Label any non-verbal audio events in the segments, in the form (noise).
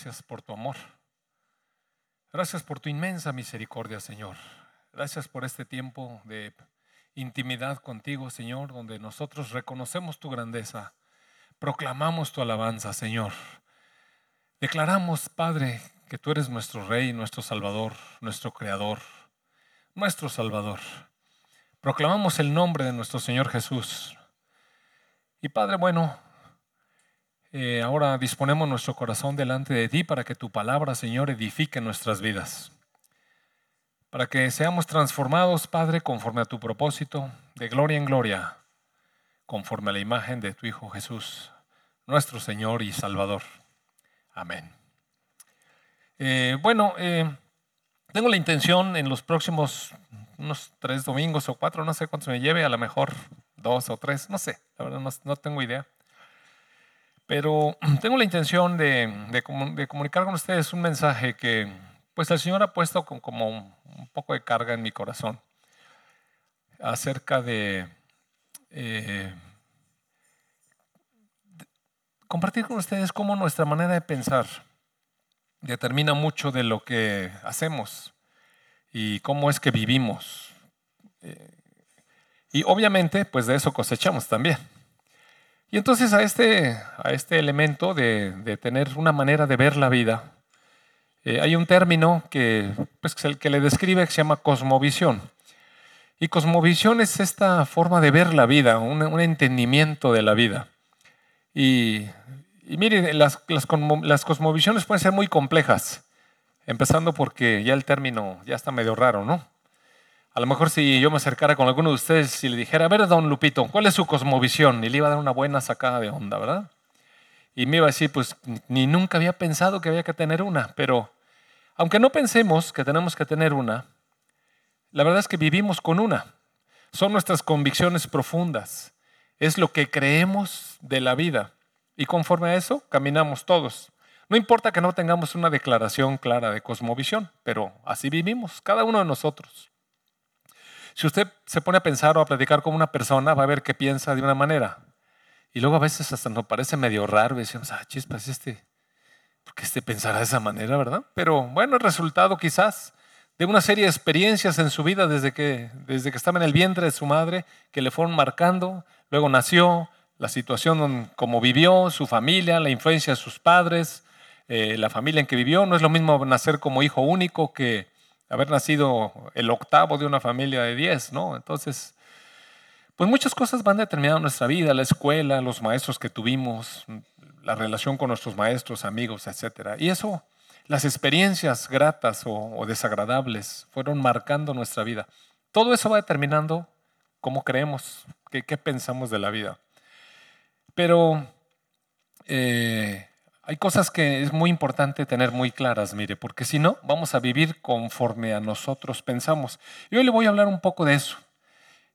Gracias por tu amor. Gracias por tu inmensa misericordia, Señor. Gracias por este tiempo de intimidad contigo, Señor, donde nosotros reconocemos tu grandeza, proclamamos tu alabanza, Señor. Declaramos, Padre, que tú eres nuestro Rey, nuestro Salvador, nuestro Creador, nuestro Salvador. Proclamamos el nombre de nuestro Señor Jesús. Y Padre, bueno, eh, ahora disponemos nuestro corazón delante de ti para que tu palabra, Señor, edifique nuestras vidas. Para que seamos transformados, Padre, conforme a tu propósito, de gloria en gloria, conforme a la imagen de tu Hijo Jesús, nuestro Señor y Salvador. Amén. Eh, bueno, eh, tengo la intención en los próximos unos tres domingos o cuatro, no sé cuántos me lleve, a lo mejor dos o tres, no sé, la verdad no tengo idea pero tengo la intención de, comunicar con ustedes un mensaje que pues el Señor ha puesto como un poco de carga en mi corazón acerca de, eh, compartir con ustedes cómo nuestra manera de pensar determina mucho de lo que hacemos y cómo es que vivimos. Eh, y obviamente, pues de eso cosechamos también. Y entonces a este, a este elemento de, tener una manera de ver la vida, eh, hay un término que, pues, el que le describe que se llama cosmovisión. Y cosmovisión es esta forma de ver la vida, un, entendimiento de la vida. Y, y mire, las, las, las cosmovisiones pueden ser muy complejas, empezando porque ya el término ya está medio raro, ¿no? A lo mejor si yo me acercara con alguno de ustedes y le dijera, a ver, don Lupito, ¿cuál es su cosmovisión? Y le iba a dar una buena sacada de onda, ¿verdad? Y me iba a decir, pues ni nunca había pensado que había que tener una, pero aunque no pensemos que tenemos que tener una, la verdad es que vivimos con una. Son nuestras convicciones profundas. Es lo que creemos de la vida. Y conforme a eso, caminamos todos. No importa que no tengamos una declaración clara de cosmovisión, pero así vivimos, cada uno de nosotros. Si usted se pone a pensar o a platicar con una persona, va a ver que piensa de una manera. Y luego a veces hasta nos parece medio raro y decimos, ah, chispas, este, ¿por qué este pensará de esa manera, verdad? Pero bueno, el resultado quizás de una serie de experiencias en su vida desde que, desde que estaba en el vientre de su madre, que le fueron marcando, luego nació, la situación como vivió, su familia, la influencia de sus padres, eh, la familia en que vivió. No es lo mismo nacer como hijo único que haber nacido el octavo de una familia de diez, ¿no? Entonces, pues muchas cosas van determinando nuestra vida, la escuela, los maestros que tuvimos, la relación con nuestros maestros, amigos, etc. Y eso, las experiencias gratas o, desagradables fueron marcando nuestra vida. Todo eso va determinando cómo creemos, qué, qué pensamos de la vida. Pero eh, hay cosas que es muy importante tener muy claras, mire, porque si no, vamos a vivir conforme a nosotros pensamos. Y hoy le voy a hablar un poco de eso.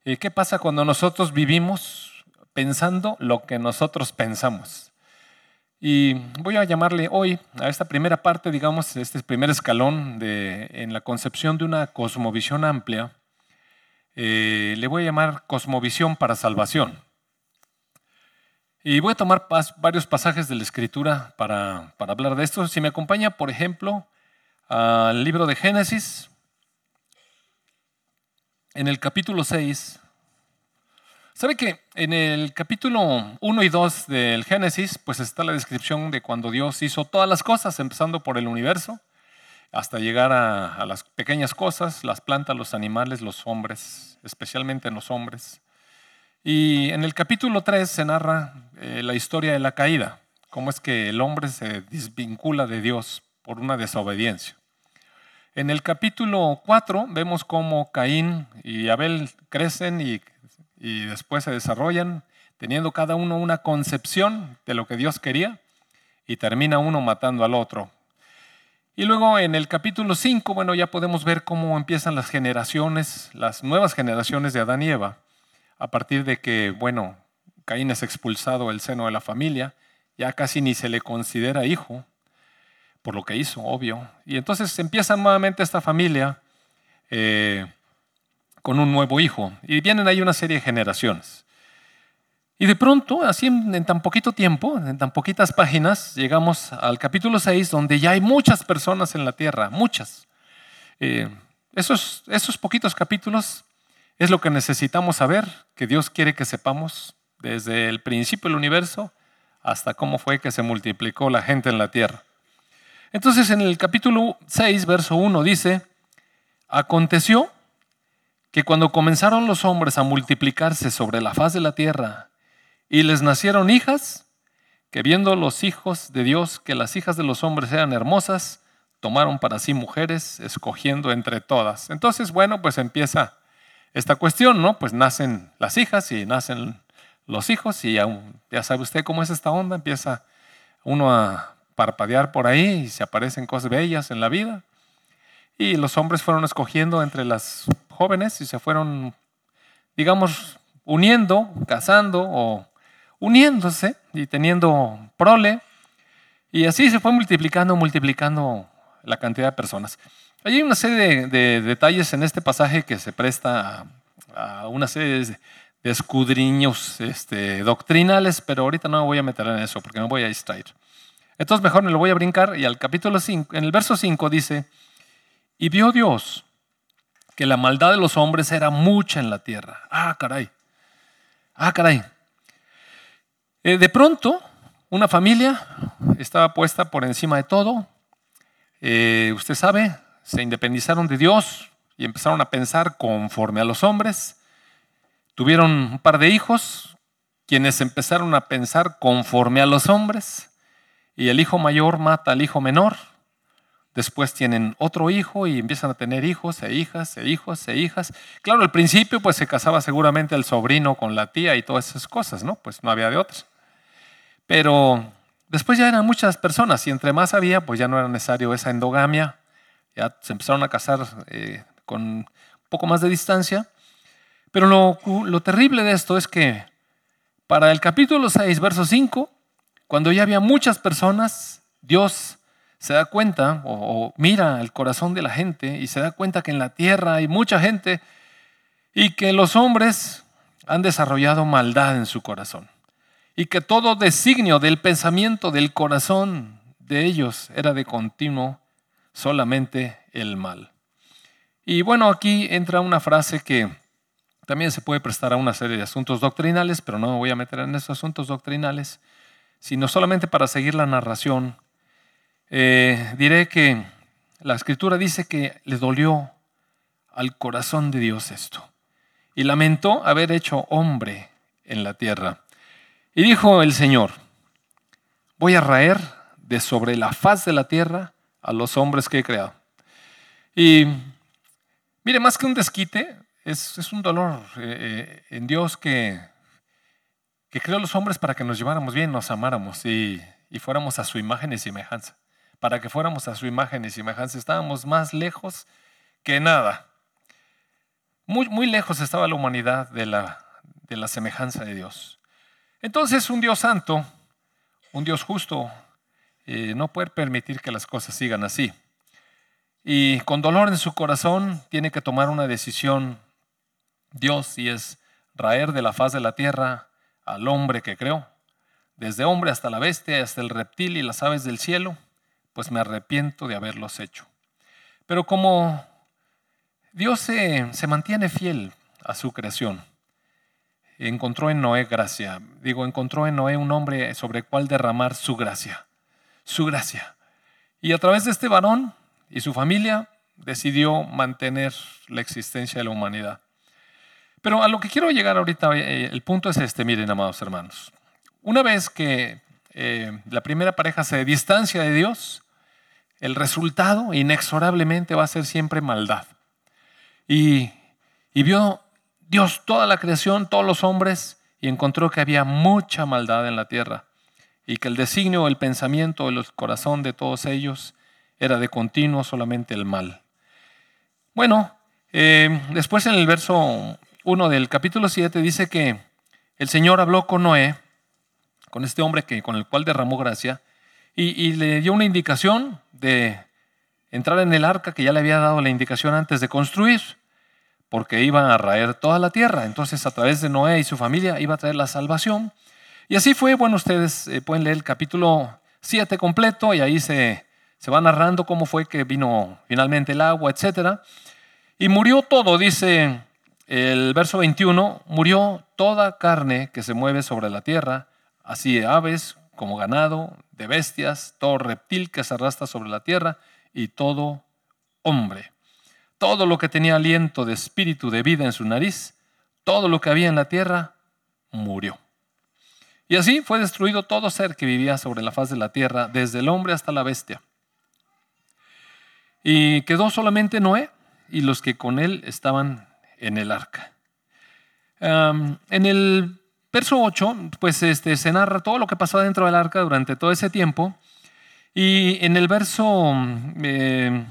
Eh, ¿Qué pasa cuando nosotros vivimos pensando lo que nosotros pensamos? Y voy a llamarle hoy a esta primera parte, digamos, este primer escalón de, en la concepción de una cosmovisión amplia, eh, le voy a llamar cosmovisión para salvación. Y voy a tomar varios pasajes de la Escritura para, hablar de esto. Si me acompaña, por ejemplo, al libro de Génesis, en el capítulo 6. ¿Sabe que en el capítulo 1 y 2 del Génesis, pues está la descripción de cuando Dios hizo todas las cosas, empezando por el universo, hasta llegar a, las pequeñas cosas, las plantas, los animales, los hombres, especialmente en los hombres. Y en el capítulo 3 se narra eh, la historia de la caída, cómo es que el hombre se desvincula de Dios por una desobediencia. En el capítulo 4 vemos cómo Caín y Abel crecen y, y después se desarrollan, teniendo cada uno una concepción de lo que Dios quería, y termina uno matando al otro. Y luego en el capítulo 5, bueno, ya podemos ver cómo empiezan las generaciones, las nuevas generaciones de Adán y Eva a partir de que, bueno, Caín es expulsado del seno de la familia, ya casi ni se le considera hijo, por lo que hizo, obvio. Y entonces empieza nuevamente esta familia eh, con un nuevo hijo. Y vienen ahí una serie de generaciones. Y de pronto, así en, tan poquito tiempo, en tan poquitas páginas, llegamos al capítulo 6, donde ya hay muchas personas en la tierra, muchas. Eh, esos, esos poquitos capítulos es lo que necesitamos saber, que Dios quiere que sepamos desde el principio del universo hasta cómo fue que se multiplicó la gente en la tierra. Entonces en el capítulo 6, verso 1 dice, aconteció que cuando comenzaron los hombres a multiplicarse sobre la faz de la tierra y les nacieron hijas, que viendo los hijos de Dios que las hijas de los hombres eran hermosas, tomaron para sí mujeres, escogiendo entre todas. Entonces, bueno, pues empieza esta cuestión, ¿no? Pues nacen las hijas y nacen los hijos y ya, sabe usted cómo es esta onda, empieza uno a parpadear por ahí y se aparecen cosas bellas en la vida. Y los hombres fueron escogiendo entre las jóvenes y se fueron, digamos, uniendo, casando o uniéndose y teniendo prole. Y así se fue multiplicando, multiplicando la cantidad de personas. Hay una serie de, detalles en este pasaje que se presta a, una serie de, escudriños este, doctrinales, pero ahorita no me voy a meter en eso porque me voy a distraer. Entonces mejor me lo voy a brincar y al capítulo 5, en el verso 5 dice, y vio Dios que la maldad de los hombres era mucha en la tierra. Ah, caray. Ah, caray. Eh, de pronto, una familia estaba puesta por encima de todo. Eh, usted sabe, se independizaron de Dios y empezaron a pensar conforme a los hombres. Tuvieron un par de hijos, quienes empezaron a pensar conforme a los hombres. Y el hijo mayor mata al hijo menor Después tienen otro hijo y empiezan a tener hijos e hijas e hijos e hijas. Claro, al principio pues se casaba seguramente el sobrino con la tía y todas esas cosas, ¿no? Pues no había de otras. Pero después ya eran muchas personas y entre más había, pues ya no era necesario esa endogamia. Ya se empezaron a casar eh, con un poco más de distancia. Pero lo, lo terrible de esto es que para el capítulo 6, verso 5, cuando ya había muchas personas, Dios se da cuenta o, mira el corazón de la gente y se da cuenta que en la tierra hay mucha gente y que los hombres han desarrollado maldad en su corazón y que todo designio del pensamiento del corazón de ellos era de continuo solamente el mal. Y bueno, aquí entra una frase que también se puede prestar a una serie de asuntos doctrinales, pero no me voy a meter en esos asuntos doctrinales, sino solamente para seguir la narración eh, diré que la escritura dice que le dolió al corazón de Dios esto y lamentó haber hecho hombre en la tierra. Y dijo el Señor, voy a raer de sobre la faz de la tierra a los hombres que he creado. Y mire, más que un desquite, es, un dolor eh, eh, en Dios que, que creó a los hombres para que nos lleváramos bien, nos amáramos y fuéramos a su imagen y semejanza para que fuéramos a su imagen y semejanza. Estábamos más lejos que nada. Muy, muy lejos estaba la humanidad de la, de la semejanza de Dios. Entonces un Dios santo, un Dios justo, eh, no puede permitir que las cosas sigan así. Y con dolor en su corazón tiene que tomar una decisión Dios y es raer de la faz de la tierra al hombre que creó, desde hombre hasta la bestia, hasta el reptil y las aves del cielo pues me arrepiento de haberlos hecho. Pero como Dios se, mantiene fiel a su creación, encontró en Noé gracia. Digo, encontró en Noé un hombre sobre el cual derramar su gracia. Su gracia. Y a través de este varón y su familia decidió mantener la existencia de la humanidad. Pero a lo que quiero llegar ahorita, eh, el punto es este, miren, amados hermanos. Una vez que eh, la primera pareja se distancia de Dios, el resultado inexorablemente va a ser siempre maldad. Y, vio Dios toda la creación, todos los hombres, y encontró que había mucha maldad en la tierra y que el designio, el pensamiento, el corazón de todos ellos era de continuo solamente el mal. Bueno, eh, después en el verso 1 del capítulo 7 dice que el Señor habló con Noé, con este hombre que, con el cual derramó gracia, y, le dio una indicación de entrar en el arca que ya le había dado la indicación antes de construir, porque iba a raer toda la tierra. Entonces, a través de Noé y su familia iba a traer la salvación. Y así fue. Bueno, ustedes eh, pueden leer el capítulo 7 completo y ahí se, se va narrando cómo fue que vino finalmente el agua, etc. Y murió todo, dice el verso 21, murió toda carne que se mueve sobre la tierra, así de aves como ganado, de bestias, todo reptil que se arrastra sobre la tierra y todo hombre todo lo que tenía aliento de espíritu de vida en su nariz, todo lo que había en la tierra, murió. Y así fue destruido todo ser que vivía sobre la faz de la tierra, desde el hombre hasta la bestia. Y quedó solamente Noé y los que con él estaban en el arca. en el verso 8, pues este, se narra todo lo que pasó dentro del arca durante todo ese tiempo. Y en el verso eh,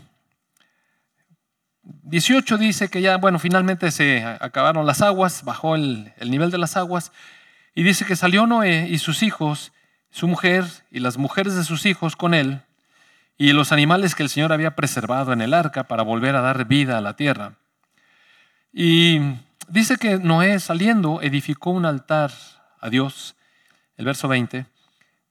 18 dice que ya, bueno, finalmente se acabaron las aguas, bajó el, nivel de las aguas, y dice que salió Noé y sus hijos, su mujer y las mujeres de sus hijos con él, y los animales que el Señor había preservado en el arca para volver a dar vida a la tierra. Y dice que Noé saliendo edificó un altar a Dios, el verso 20,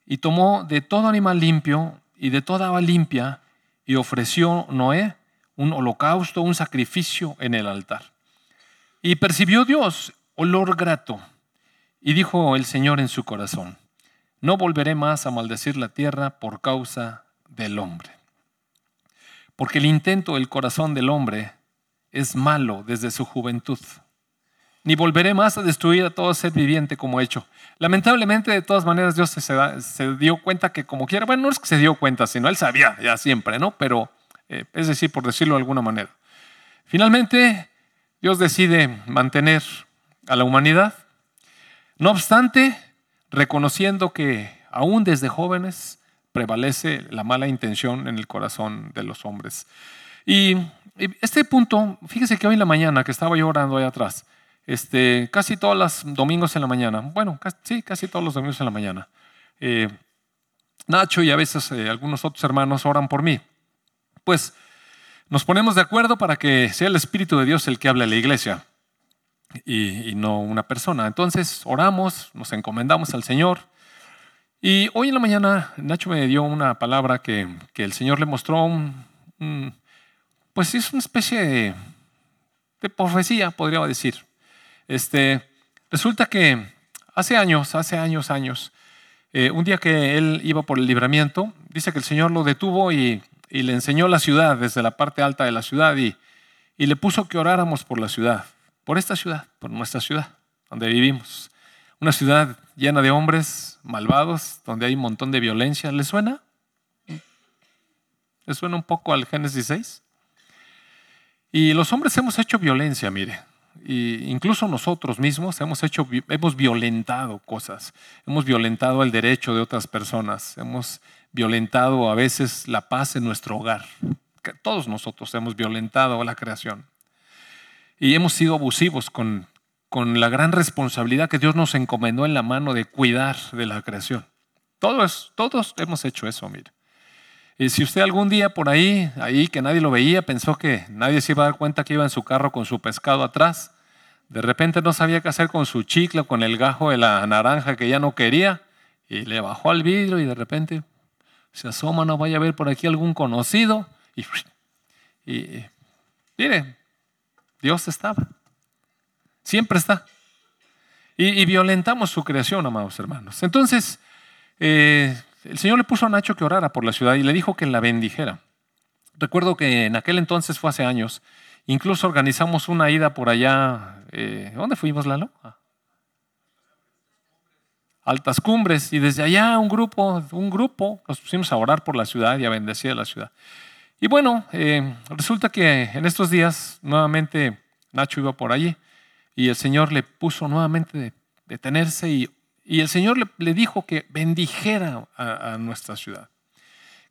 y tomó de todo animal limpio y de toda agua limpia, y ofreció Noé un holocausto, un sacrificio en el altar. Y percibió Dios olor grato. Y dijo el Señor en su corazón, no volveré más a maldecir la tierra por causa del hombre. Porque el intento del corazón del hombre es malo desde su juventud. Ni volveré más a destruir a todo ser viviente como he hecho. Lamentablemente, de todas maneras, Dios se, se dio cuenta que como quiera, bueno, no es que se dio cuenta, sino él sabía ya siempre, ¿no? Pero eh, es decir, por decirlo de alguna manera. Finalmente, Dios decide mantener a la humanidad, no obstante, reconociendo que aún desde jóvenes prevalece la mala intención en el corazón de los hombres. Y este punto, fíjese que hoy en la mañana, que estaba yo orando ahí atrás, este, casi todos los domingos en la mañana, bueno, sí, casi todos los domingos en la mañana, eh, Nacho y a veces eh, algunos otros hermanos oran por mí pues nos ponemos de acuerdo para que sea el Espíritu de Dios el que hable a la iglesia y, no una persona. Entonces oramos, nos encomendamos al Señor. Y hoy en la mañana Nacho me dio una palabra que, el Señor le mostró, pues es una especie de, profecía, podría decir. Este, resulta que hace años, hace años, años, eh, un día que él iba por el libramiento, dice que el Señor lo detuvo y y le enseñó la ciudad desde la parte alta de la ciudad y, y le puso que oráramos por la ciudad, por esta ciudad, por nuestra ciudad, donde vivimos. Una ciudad llena de hombres malvados, donde hay un montón de violencia. ¿Le suena? ¿Le suena un poco al Génesis 6? Y los hombres hemos hecho violencia, mire. Y incluso nosotros mismos hemos, hecho, hemos violentado cosas, hemos violentado el derecho de otras personas, hemos violentado a veces la paz en nuestro hogar. Todos nosotros hemos violentado la creación. Y hemos sido abusivos con, con la gran responsabilidad que Dios nos encomendó en la mano de cuidar de la creación. Todos, todos hemos hecho eso, mire. Y si usted algún día por ahí, ahí que nadie lo veía, pensó que nadie se iba a dar cuenta que iba en su carro con su pescado atrás, de repente no sabía qué hacer con su chicle, con el gajo de la naranja que ya no quería, y le bajó al vidrio y de repente se asoma, no vaya a ver por aquí algún conocido. Y, y mire, Dios estaba. Siempre está. Y, violentamos su creación, amados hermanos. Entonces, eh, el Señor le puso a Nacho que orara por la ciudad y le dijo que la bendijera. Recuerdo que en aquel entonces fue hace años. Incluso organizamos una ida por allá. Eh, ¿Dónde fuimos, Lalo? Ah altas cumbres y desde allá un grupo, un grupo, nos pusimos a orar por la ciudad y a bendecir a la ciudad. Y bueno, eh, resulta que en estos días nuevamente Nacho iba por allí y el Señor le puso nuevamente de detenerse y, el Señor le, dijo que bendijera a, nuestra ciudad,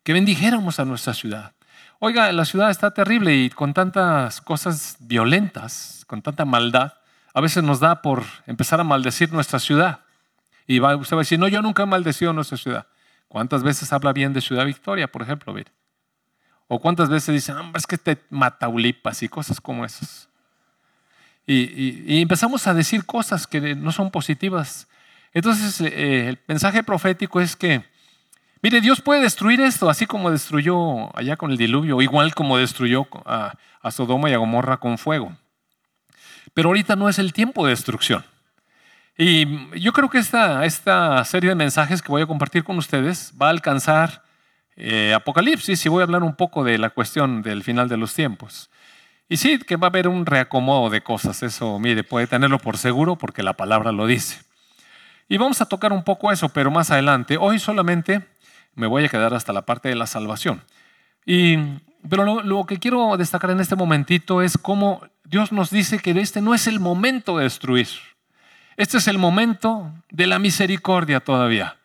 que bendijéramos a nuestra ciudad. Oiga, la ciudad está terrible y con tantas cosas violentas, con tanta maldad, a veces nos da por empezar a maldecir nuestra ciudad. Y va, usted va a decir, no, yo nunca he maldecido nuestra ciudad. ¿Cuántas veces habla bien de Ciudad Victoria, por ejemplo? O cuántas veces dice, hombre, es que te Mataulipas y cosas como esas. y, empezamos a decir cosas que no son positivas. Entonces, eh, el mensaje profético es que, mire, Dios puede destruir esto, así como destruyó allá con el diluvio, igual como destruyó a, a Sodoma y a Gomorra con fuego. Pero ahorita no es el tiempo de destrucción. Y yo creo que esta, esta serie de mensajes que voy a compartir con ustedes va a alcanzar eh, Apocalipsis y voy a hablar un poco de la cuestión del final de los tiempos. Y sí, que va a haber un reacomodo de cosas, eso, mire, puede tenerlo por seguro porque la palabra lo dice. Y vamos a tocar un poco eso, pero más adelante. Hoy solamente me voy a quedar hasta la parte de la salvación. Y, pero lo, lo que quiero destacar en este momentito es cómo Dios nos dice que este no es el momento de destruir. Este es el momento de la misericordia todavía.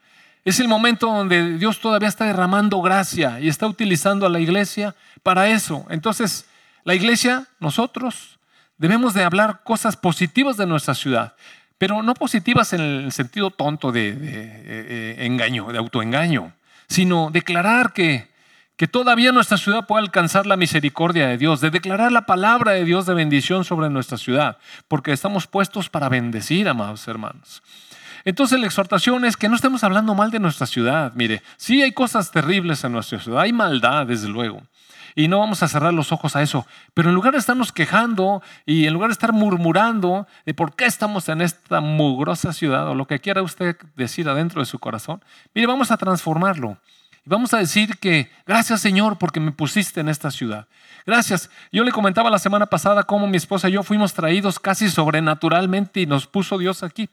Es el momento donde Dios todavía está derramando gracia y está utilizando a la iglesia para eso. Entonces, la iglesia, nosotros, debemos de hablar cosas positivas de nuestra ciudad, pero no positivas en el sentido tonto de, eh, engaño, de autoengaño, sino declarar que, que todavía nuestra ciudad puede alcanzar la misericordia de Dios, de declarar la palabra de Dios de bendición sobre nuestra ciudad, porque estamos puestos para bendecir, amados hermanos. Entonces la exhortación es que no estemos hablando mal de nuestra ciudad. Mire, sí hay cosas terribles en nuestra ciudad, hay maldad, desde luego. Y no vamos a cerrar los ojos a eso. Pero en lugar de estarnos quejando y en lugar de estar murmurando de por qué estamos en esta mugrosa ciudad o lo que quiera usted decir adentro de su corazón, mire, vamos a transformarlo. Y vamos a decir que gracias Señor porque me pusiste en esta ciudad. Gracias. Yo le comentaba la semana pasada cómo mi esposa y yo fuimos traídos casi sobrenaturalmente y nos puso Dios aquí.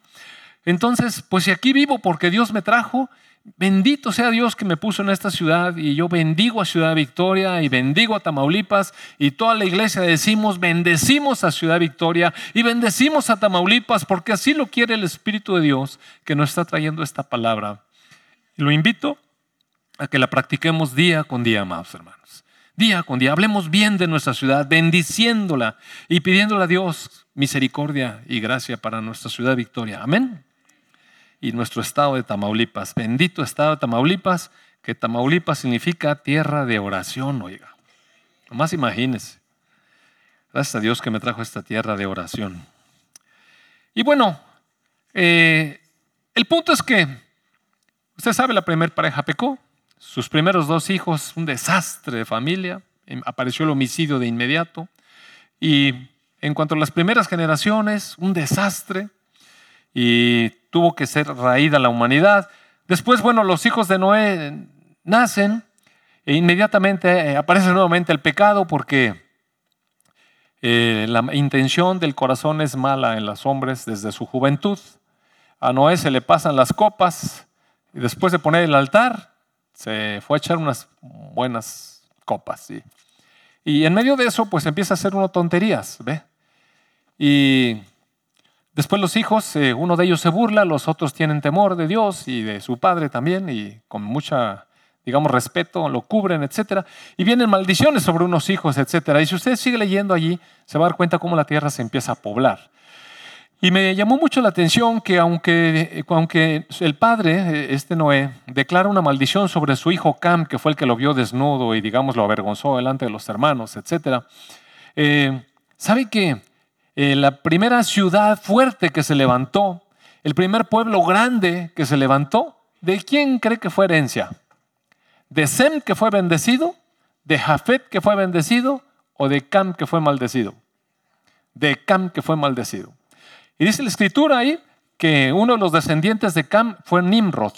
Entonces, pues si aquí vivo porque Dios me trajo, bendito sea Dios que me puso en esta ciudad y yo bendigo a Ciudad Victoria y bendigo a Tamaulipas y toda la iglesia decimos, bendecimos a Ciudad Victoria y bendecimos a Tamaulipas porque así lo quiere el Espíritu de Dios que nos está trayendo esta palabra. Lo invito a que la practiquemos día con día, amados hermanos. Día con día, hablemos bien de nuestra ciudad, bendiciéndola y pidiéndole a Dios misericordia y gracia para nuestra ciudad Victoria. Amén y nuestro estado de Tamaulipas. Bendito estado de Tamaulipas, que Tamaulipas significa tierra de oración, oiga. Nomás imagínese. Gracias a Dios que me trajo esta tierra de oración. Y bueno, eh, el punto es que, usted sabe, la primera pareja pecó, sus primeros dos hijos, un desastre de familia, em, apareció el homicidio de inmediato, y en cuanto a las primeras generaciones, un desastre, y tuvo que ser raída la humanidad. Después, bueno, los hijos de Noé nacen e inmediatamente eh, aparece nuevamente el pecado porque eh, la intención del corazón es mala en los hombres desde su juventud. A Noé se le pasan las copas y después de poner el altar se fue a echar unas buenas copas. Y en medio de eso, pues empieza a hacer unas tonterías, ¿ve? Y Después los hijos, eh, uno de ellos se burla, los otros tienen temor de Dios y de su padre también y con mucha, digamos, respeto lo cubren, etc. Y vienen maldiciones sobre unos hijos, etc. Y si usted sigue leyendo allí, se va a dar cuenta cómo la tierra se empieza a poblar. Y me llamó mucho la atención que aunque, aunque el padre, eh, este Noé, declara una maldición sobre su hijo Cam, que fue el que lo vio desnudo y digamos lo avergonzó delante de los hermanos, etc. Eh, ¿Sabe que eh, la primera ciudad fuerte que se levantó, el primer pueblo grande que se levantó, ¿de quién cree que fue herencia? ¿De Sem que fue bendecido? ¿De Jafet que fue bendecido? ¿O de Cam que fue maldecido? De Cam que fue maldecido. Y dice la escritura ahí que uno de los descendientes de Cam fue Nimrod.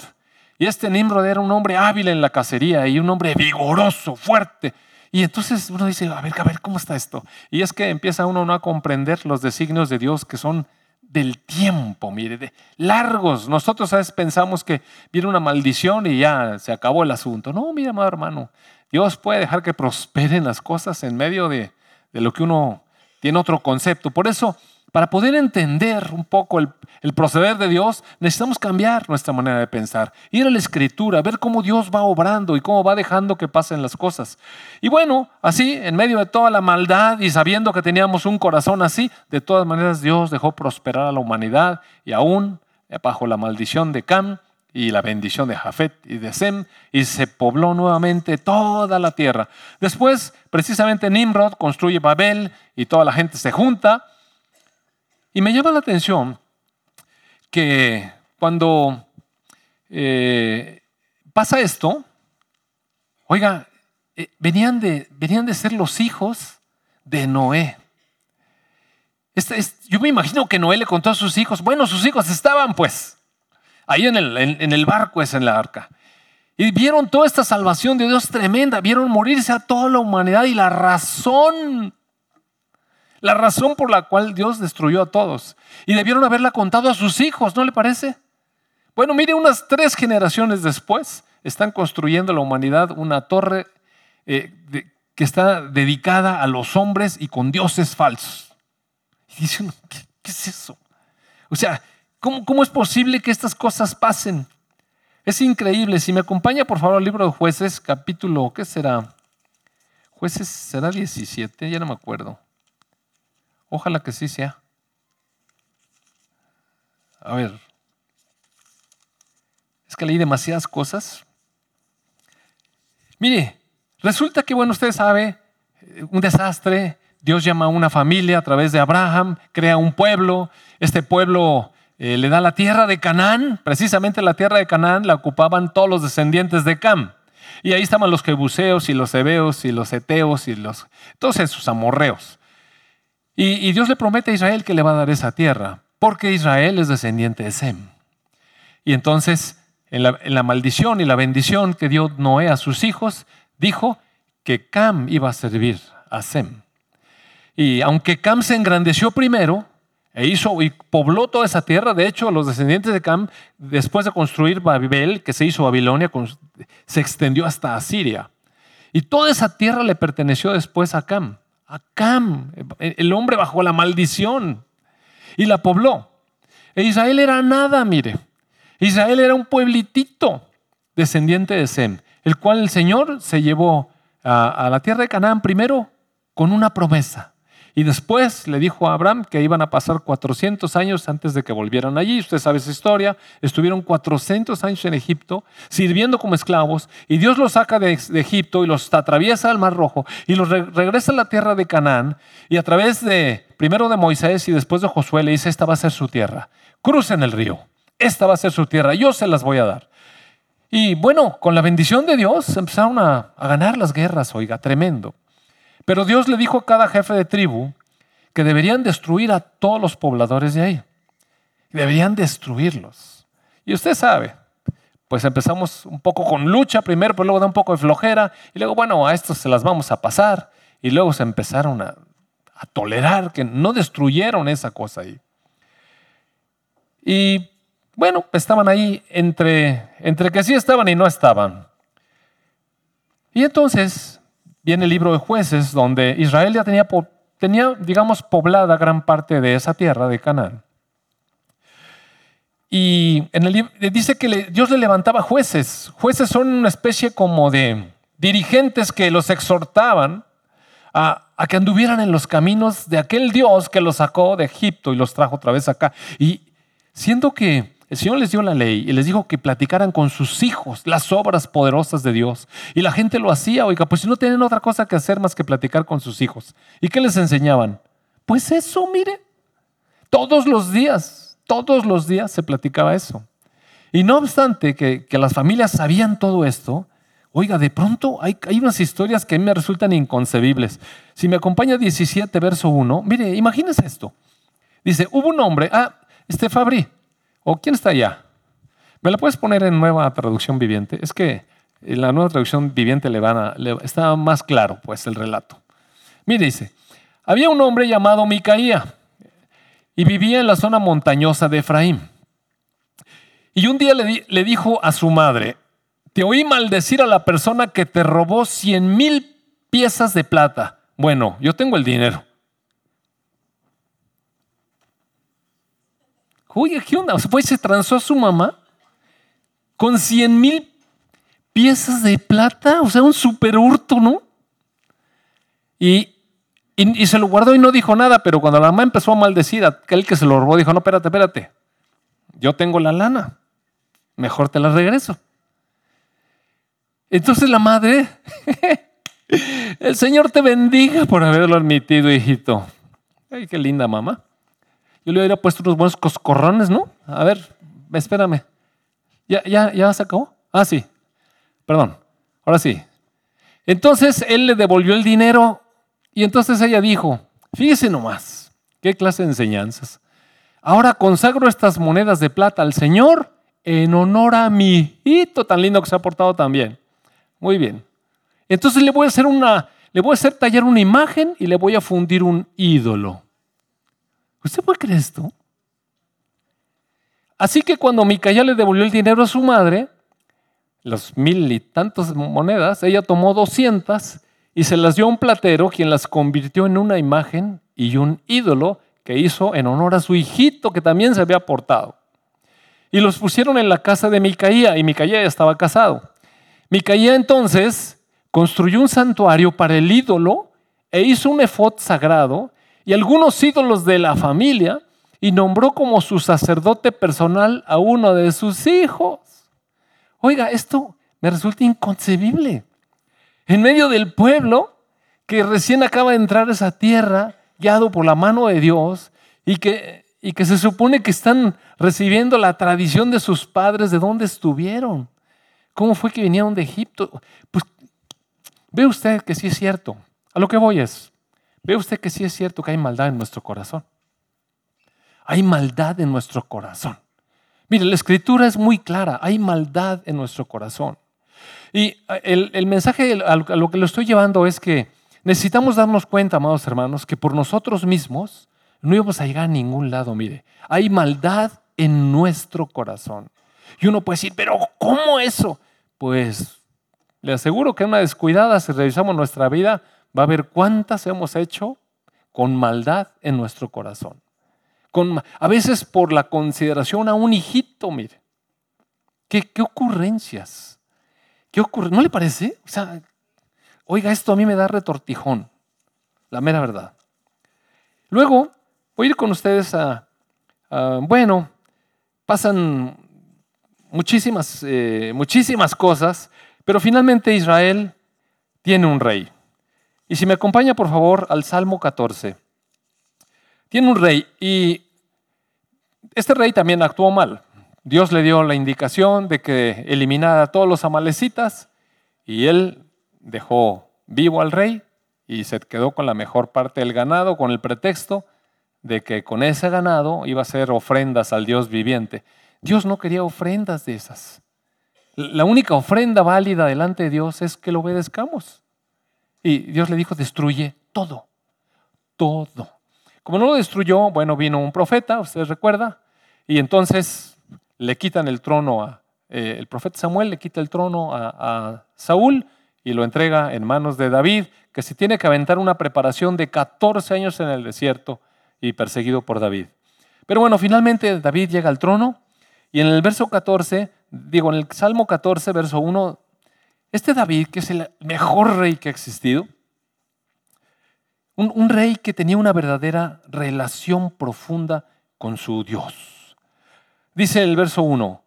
Y este Nimrod era un hombre hábil en la cacería y un hombre vigoroso, fuerte. Y entonces uno dice, a ver, a ver, ¿cómo está esto? Y es que empieza uno no a comprender los designios de Dios que son del tiempo, mire, de largos. Nosotros a veces pensamos que viene una maldición y ya se acabó el asunto. No, mira, amado hermano, Dios puede dejar que prosperen las cosas en medio de, de lo que uno tiene otro concepto. Por eso para poder entender un poco el, proceder de Dios, necesitamos cambiar nuestra manera de pensar, ir a la escritura, ver cómo Dios va obrando y cómo va dejando que pasen las cosas. Y bueno, así, en medio de toda la maldad y sabiendo que teníamos un corazón así, de todas maneras Dios dejó prosperar a la humanidad y aún bajo la maldición de Cam, y la bendición de Jafet y de Sem, y se pobló nuevamente toda la tierra. Después, precisamente Nimrod construye Babel y toda la gente se junta, Y me llama la atención que cuando eh, pasa esto, oiga, eh, venían, de, venían de ser los hijos de Noé. Este yo me imagino que Noé le contó a sus hijos, bueno, sus hijos estaban pues ahí en el, en el barco, es en la arca. Y vieron toda esta salvación de Dios tremenda, vieron morirse a toda la humanidad y la razón, la razón por la cual Dios destruyó a todos. Y debieron haberla contado a sus hijos, ¿no le parece? Bueno, mire, unas tres generaciones después están construyendo la humanidad una torre eh, que está dedicada a los hombres y con dioses falsos. Y dicen, ¿qué, es eso? O sea, ¿cómo, ¿cómo es posible que estas cosas pasen? Es increíble. Si me acompaña, por favor, al libro de jueces, capítulo, ¿qué será? Jueces, ¿será 17? Ya no me acuerdo. Ojalá que sí sea. A ver. Es que leí demasiadas cosas. Mire, resulta que, bueno, usted sabe, un desastre. Dios llama a una familia a través de Abraham, crea un pueblo. Este pueblo eh, le da la tierra de Canaán, precisamente la tierra de Canaán la ocupaban todos los descendientes de Cam. Y ahí estaban los jebuseos y los hebeos y los eteos y los, todos esos amorreos. Y, Dios le promete a Israel que le va a dar esa tierra, porque Israel es descendiente de Sem. Y entonces, en la, en la maldición y la bendición que dio Noé a sus hijos, dijo que Cam iba a servir a Sem. Y aunque Cam se engrandeció primero, e hizo y pobló toda esa tierra. De hecho, los descendientes de Cam, después de construir Babel, que se hizo Babilonia, se extendió hasta Asiria. Y toda esa tierra le perteneció después a Cam. A el hombre bajo la maldición. Y la pobló. E Israel era nada, mire. Israel era un pueblitito descendiente de Sem, el cual el Señor se llevó a la tierra de Canaán primero con una promesa. Y después le dijo a Abraham que iban a pasar 400 años antes de que volvieran allí. Usted sabe esa historia. Estuvieron 400 años en Egipto sirviendo como esclavos y Dios los saca de, Egipto y los atraviesa al Mar Rojo y los regresa a la tierra de Canaán y a través de, primero de Moisés y después de Josué le dice, esta va a ser su tierra. Crucen el río. Esta va a ser su tierra. Yo se las voy a dar. Y bueno, con la bendición de Dios empezaron a, a ganar las guerras, oiga, tremendo. Pero Dios le dijo a cada jefe de tribu que deberían destruir a todos los pobladores de ahí. Deberían destruirlos. Y usted sabe, pues empezamos un poco con lucha primero, pero luego da un poco de flojera, y luego, bueno, a estos se las vamos a pasar, y luego se empezaron a, tolerar que no destruyeron esa cosa ahí. Y bueno, estaban ahí entre, entre que sí estaban y no estaban. Y entonces viene el libro de jueces, donde Israel ya tenía, tenía, digamos, poblada gran parte de esa tierra de Canaán. Y en el, dice que Dios le levantaba jueces. Jueces son una especie como de dirigentes que los exhortaban a, a, que anduvieran en los caminos de aquel Dios que los sacó de Egipto y los trajo otra vez acá. Y siendo que el Señor les dio la ley y les dijo que platicaran con sus hijos las obras poderosas de Dios. Y la gente lo hacía, oiga, pues si no tienen otra cosa que hacer más que platicar con sus hijos. ¿Y qué les enseñaban? Pues eso, mire, todos los días, todos los días se platicaba eso. Y no obstante que, las familias sabían todo esto, oiga, de pronto hay, hay, unas historias que a mí me resultan inconcebibles. Si me acompaña 17, verso 1, mire, imagínese esto. Dice, hubo un hombre, ah, este Fabri, ¿O quién está allá? ¿Me la puedes poner en nueva traducción viviente? Es que en la nueva traducción viviente le van a, está más claro pues el relato. Mire, dice, había un hombre llamado Micaía y vivía en la zona montañosa de Efraín. Y un día le, le dijo a su madre, te oí maldecir a la persona que te robó cien mil piezas de plata. Bueno, yo tengo el dinero. Oye, ¿qué onda? O sea, pues se transó a su mamá con 100 mil piezas de plata, o sea, un super hurto, ¿no? Y, y, se lo guardó y no dijo nada, pero cuando la mamá empezó a maldecir aquel que se lo robó, dijo, no, espérate, espérate, yo tengo la lana, mejor te la regreso. Entonces la madre, (laughs) el Señor te bendiga por haberlo admitido, hijito. Ay, qué linda mamá. Yo le hubiera puesto unos buenos coscorrones, ¿no? A ver, espérame. ¿Ya, ya, ya se acabó? Ah, sí. Perdón. Ahora sí. Entonces él le devolvió el dinero y entonces ella dijo, fíjese nomás, qué clase de enseñanzas. Ahora consagro estas monedas de plata al Señor en honor a mi hito tan lindo que se ha portado también. Muy bien. Entonces le voy a hacer una, le voy a hacer tallar una imagen y le voy a fundir un ídolo. ¿Usted puede creer esto? Así que cuando Micaía le devolvió el dinero a su madre, los mil y tantas monedas, ella tomó doscientas y se las dio a un platero, quien las convirtió en una imagen y un ídolo que hizo en honor a su hijito que también se había portado. Y los pusieron en la casa de Micaía, y Micaía estaba casado. Micaía entonces construyó un santuario para el ídolo e hizo un efod sagrado y algunos ídolos de la familia y nombró como su sacerdote personal a uno de sus hijos. Oiga, esto me resulta inconcebible. En medio del pueblo que recién acaba de entrar a esa tierra, guiado por la mano de Dios, y que, y que se supone que están recibiendo la tradición de sus padres, de dónde estuvieron. ¿Cómo fue que vinieron de Egipto? Pues ve usted que sí es cierto. A lo que voy es, ve usted que sí es cierto que hay maldad en nuestro corazón. Hay maldad en nuestro corazón. Mire, la escritura es muy clara, hay maldad en nuestro corazón. Y el, el mensaje a lo que lo estoy llevando es que necesitamos darnos cuenta, amados hermanos, que por nosotros mismos no íbamos a llegar a ningún lado, mire. Hay maldad en nuestro corazón. Y uno puede decir, pero ¿cómo eso? Pues le aseguro que una descuidada, si revisamos nuestra vida, va a ver cuántas hemos hecho con maldad en nuestro corazón a veces por la consideración a un hijito, mire. ¿Qué, qué ocurrencias? ¿Qué ocurre? ¿No le parece? O sea, oiga, esto a mí me da retortijón, la mera verdad. Luego, voy a ir con ustedes a, bueno, pasan muchísimas, eh, muchísimas cosas, pero finalmente Israel tiene un rey. Y si me acompaña, por favor, al Salmo 14. Tiene un rey y este rey también actuó mal. Dios le dio la indicación de que eliminara a todos los amalecitas y él dejó vivo al rey y se quedó con la mejor parte del ganado con el pretexto de que con ese ganado iba a ser ofrendas al Dios viviente. Dios no quería ofrendas de esas. La única ofrenda válida delante de Dios es que lo obedezcamos. Y Dios le dijo, destruye todo, todo. Como no lo destruyó, bueno, vino un profeta, usted recuerda, y entonces le quitan el trono a, eh, el profeta Samuel le quita el trono a, Saúl y lo entrega en manos de David, que se tiene que aventar una preparación de 14 años en el desierto y perseguido por David. Pero bueno, finalmente David llega al trono y en el verso 14, digo, en el Salmo 14, verso 1, este David, que es el mejor rey que ha existido, un, rey que tenía una verdadera relación profunda con su Dios. Dice el verso 1,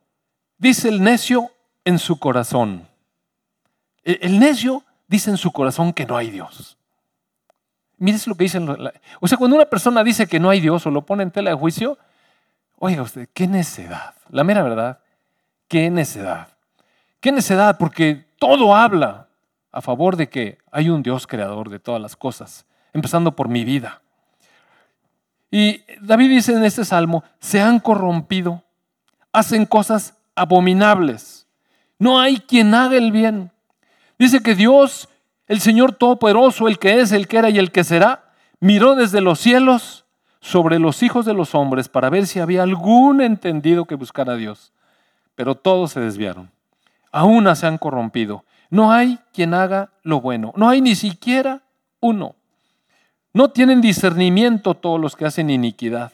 dice el necio en su corazón. El necio dice en su corazón que no hay Dios. Mire lo que dicen. O sea, cuando una persona dice que no hay Dios o lo pone en tela de juicio, oiga usted, qué necedad. La mera verdad, qué necedad. Qué necedad, porque todo habla a favor de que hay un Dios creador de todas las cosas, empezando por mi vida. Y David dice en este salmo, se han corrompido hacen cosas abominables. No hay quien haga el bien. Dice que Dios, el Señor Todopoderoso, el que es, el que era y el que será, miró desde los cielos sobre los hijos de los hombres para ver si había algún entendido que buscara a Dios. Pero todos se desviaron. Aún se han corrompido. No hay quien haga lo bueno. No hay ni siquiera uno. No tienen discernimiento todos los que hacen iniquidad,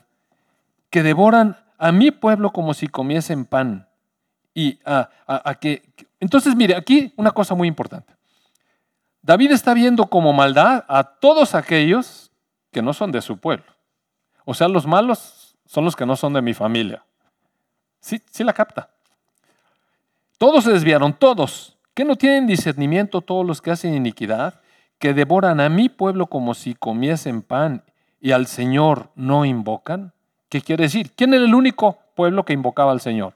que devoran a mi pueblo como si comiesen pan. Y a, que. Entonces, mire, aquí una cosa muy importante. David está viendo como maldad a todos aquellos que no son de su pueblo. O sea, los malos son los que no son de mi familia. Sí, sí la capta. Todos se desviaron, todos. ¿Que no tienen discernimiento todos los que hacen iniquidad? Que devoran a mi pueblo como si comiesen pan y al Señor no invocan. ¿Qué quiere decir? ¿Quién era el único pueblo que invocaba al Señor?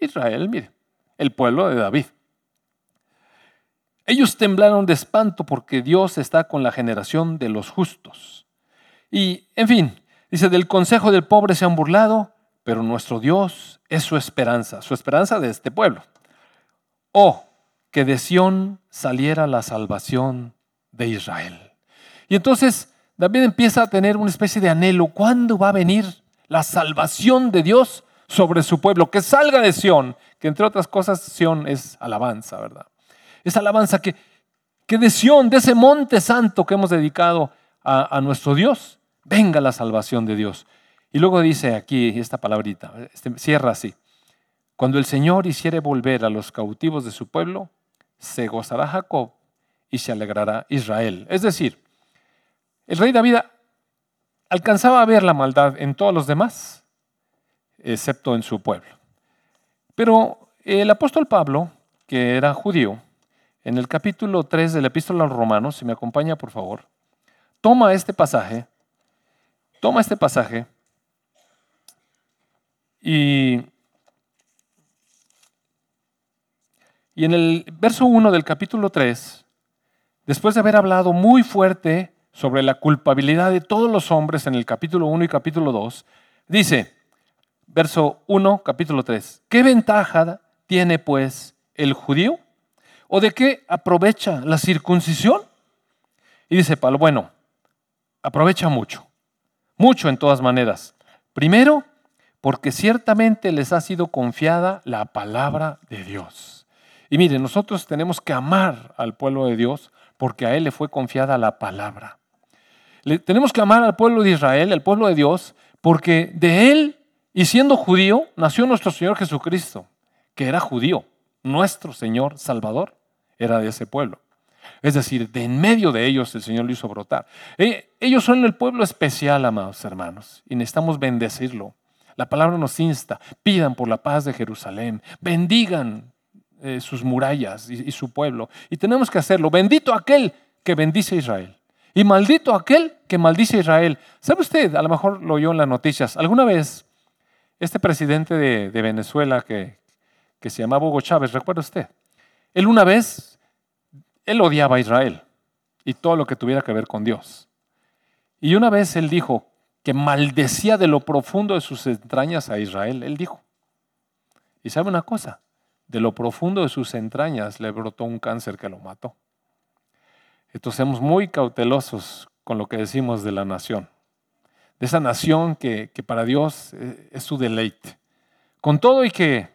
Israel, mire, el pueblo de David. Ellos temblaron de espanto porque Dios está con la generación de los justos. Y, en fin, dice, del consejo del pobre se han burlado, pero nuestro Dios es su esperanza, su esperanza de este pueblo. Oh, que de Sión saliera la salvación de Israel. Y entonces David empieza a tener una especie de anhelo. ¿Cuándo va a venir la salvación de Dios sobre su pueblo? Que salga de Sión, que entre otras cosas Sión es alabanza, ¿verdad? Es alabanza que, que de Sión, de ese monte santo que hemos dedicado a, a nuestro Dios, venga la salvación de Dios. Y luego dice aquí esta palabrita, este, cierra así. Cuando el Señor hiciere volver a los cautivos de su pueblo, se gozará Jacob y se alegrará Israel. Es decir, el rey David alcanzaba a ver la maldad en todos los demás, excepto en su pueblo. Pero el apóstol Pablo, que era judío, en el capítulo 3 de la epístola a los romanos, si me acompaña por favor, toma este pasaje, toma este pasaje y, y en el verso 1 del capítulo 3, después de haber hablado muy fuerte sobre la culpabilidad de todos los hombres en el capítulo 1 y capítulo 2, dice, verso 1, capítulo 3, ¿qué ventaja tiene pues el judío? ¿O de qué aprovecha la circuncisión? Y dice Pablo, bueno, aprovecha mucho, mucho en todas maneras. Primero, porque ciertamente les ha sido confiada la palabra de Dios. Y mire, nosotros tenemos que amar al pueblo de Dios porque a Él le fue confiada la palabra tenemos que amar al pueblo de Israel, al pueblo de Dios, porque de él, y siendo judío, nació nuestro Señor Jesucristo, que era judío. Nuestro Señor Salvador era de ese pueblo. Es decir, de en medio de ellos el Señor lo hizo brotar. Eh, ellos son el pueblo especial, amados hermanos, y necesitamos bendecirlo. La palabra nos insta, pidan por la paz de Jerusalén, bendigan eh, sus murallas y, su pueblo. Y tenemos que hacerlo. Bendito aquel que bendice a Israel. Y maldito aquel que maldice a Israel. ¿Sabe usted? A lo mejor lo oyó en las noticias. ¿Alguna vez este presidente de, Venezuela que, que, se llamaba Hugo Chávez, recuerda usted? Él una vez, él odiaba a Israel y todo lo que tuviera que ver con Dios. Y una vez él dijo que maldecía de lo profundo de sus entrañas a Israel. Él dijo. Y sabe una cosa, de lo profundo de sus entrañas le brotó un cáncer que lo mató. Entonces, seamos muy cautelosos con lo que decimos de la nación, de esa nación que, para Dios eh, es su deleite. Con todo y que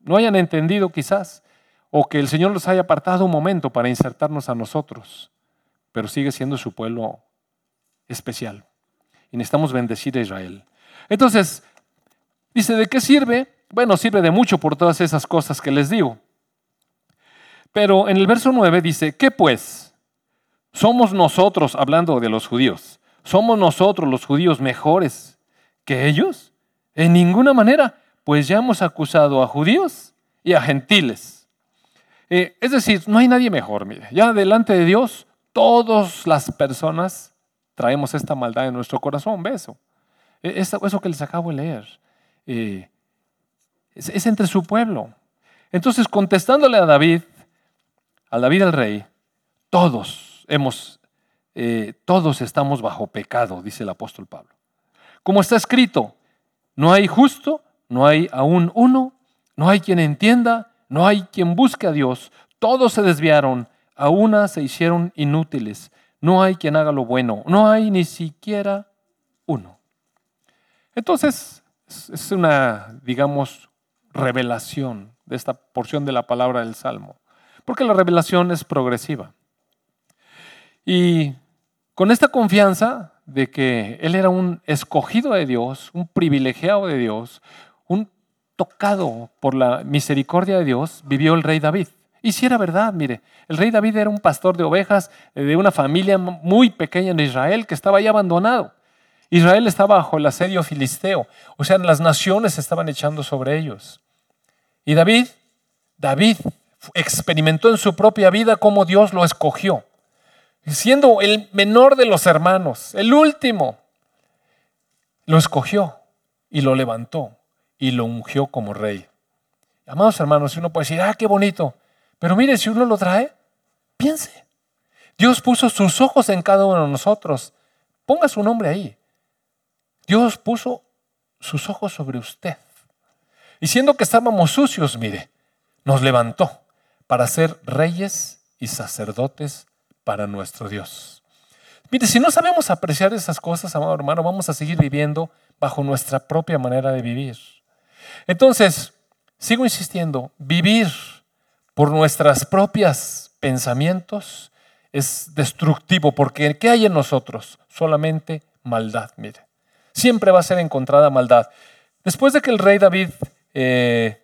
no hayan entendido quizás, o que el Señor los haya apartado un momento para insertarnos a nosotros, pero sigue siendo su pueblo especial. Y necesitamos bendecir a Israel. Entonces, dice, ¿de qué sirve? Bueno, sirve de mucho por todas esas cosas que les digo. Pero en el verso 9 dice, ¿qué pues? ¿Somos nosotros, hablando de los judíos, somos nosotros los judíos mejores que ellos? En ninguna manera, pues ya hemos acusado a judíos y a gentiles. Eh, es decir, no hay nadie mejor, mire. Ya delante de Dios, todas las personas traemos esta maldad en nuestro corazón, beso. E, eso, eso que les acabo de leer. Eh, es, es entre su pueblo. Entonces, contestándole a David, a David el rey, todos hemos, eh, todos estamos bajo pecado, dice el apóstol Pablo. Como está escrito, no hay justo, no hay aún uno, no hay quien entienda, no hay quien busque a Dios. Todos se desviaron, a una se hicieron inútiles. No hay quien haga lo bueno, no hay ni siquiera uno. Entonces, es una, digamos, revelación de esta porción de la palabra del Salmo, porque la revelación es progresiva. Y con esta confianza de que él era un escogido de Dios, un privilegiado de Dios, un tocado por la misericordia de Dios, vivió el rey David. Y si era verdad, mire, el rey David era un pastor de ovejas eh, de una familia muy pequeña en Israel que estaba ahí abandonado. Israel estaba bajo el asedio filisteo, o sea, las naciones estaban echando sobre ellos. Y David, David experimentó en su propia vida cómo Dios lo escogió siendo el menor de los hermanos, el último. lo escogió y lo levantó y lo ungió como rey. Amados hermanos, uno puede decir, ah, qué bonito. Pero mire, si uno lo trae, piense. Dios puso sus ojos en cada uno de nosotros. Ponga su nombre ahí. Dios puso sus ojos sobre usted. Y siendo que estábamos sucios, mire, nos levantó para ser reyes y sacerdotes para nuestro Dios. Mire, si no sabemos apreciar esas cosas, amado hermano, vamos a seguir viviendo bajo nuestra propia manera de vivir. Entonces, sigo insistiendo, vivir por nuestras propias pensamientos es destructivo, porque ¿qué hay en nosotros? Solamente maldad, mire. Siempre va a ser encontrada maldad. Después de que el rey David eh,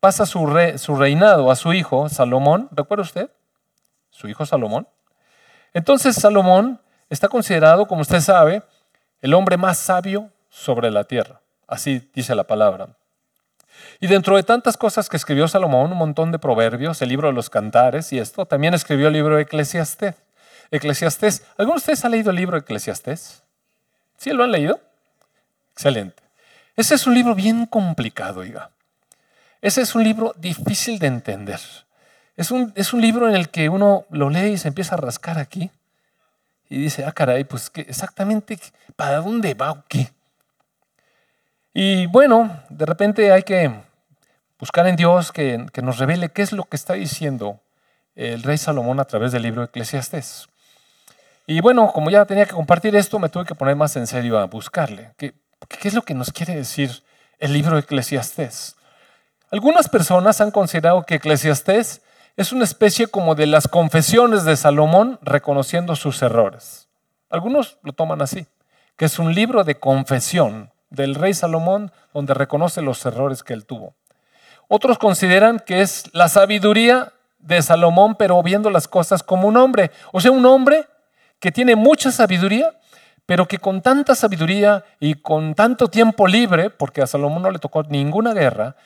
pasa su, su reinado a su hijo Salomón, ¿recuerda usted? Su hijo Salomón. Entonces Salomón está considerado, como usted sabe, el hombre más sabio sobre la tierra. Así dice la palabra. Y dentro de tantas cosas que escribió Salomón, un montón de proverbios, el libro de los cantares y esto, también escribió el libro de Eclesiastés. Eclesiastés. ¿Alguno de ustedes ha leído el libro de Eclesiastés? ¿Sí lo han leído? Excelente. Ese es un libro bien complicado, oiga. Ese es un libro difícil de entender. Es un, es un libro en el que uno lo lee y se empieza a rascar aquí y dice, ah, caray, pues ¿qué, exactamente para dónde va o qué. Y bueno, de repente hay que buscar en Dios que, que, nos revele qué es lo que está diciendo el rey Salomón a través del libro de Eclesiastés. Y bueno, como ya tenía que compartir esto, me tuve que poner más en serio a buscarle. ¿Qué, qué es lo que nos quiere decir el libro de Eclesiastés? Algunas personas han considerado que Eclesiastés es una especie como de las confesiones de Salomón reconociendo sus errores. Algunos lo toman así, que es un libro de confesión del rey Salomón donde reconoce los errores que él tuvo. Otros consideran que es la sabiduría de Salomón, pero viendo las cosas como un hombre. O sea, un hombre que tiene mucha sabiduría, pero que con tanta sabiduría y con tanto tiempo libre, porque a Salomón no le tocó ninguna guerra,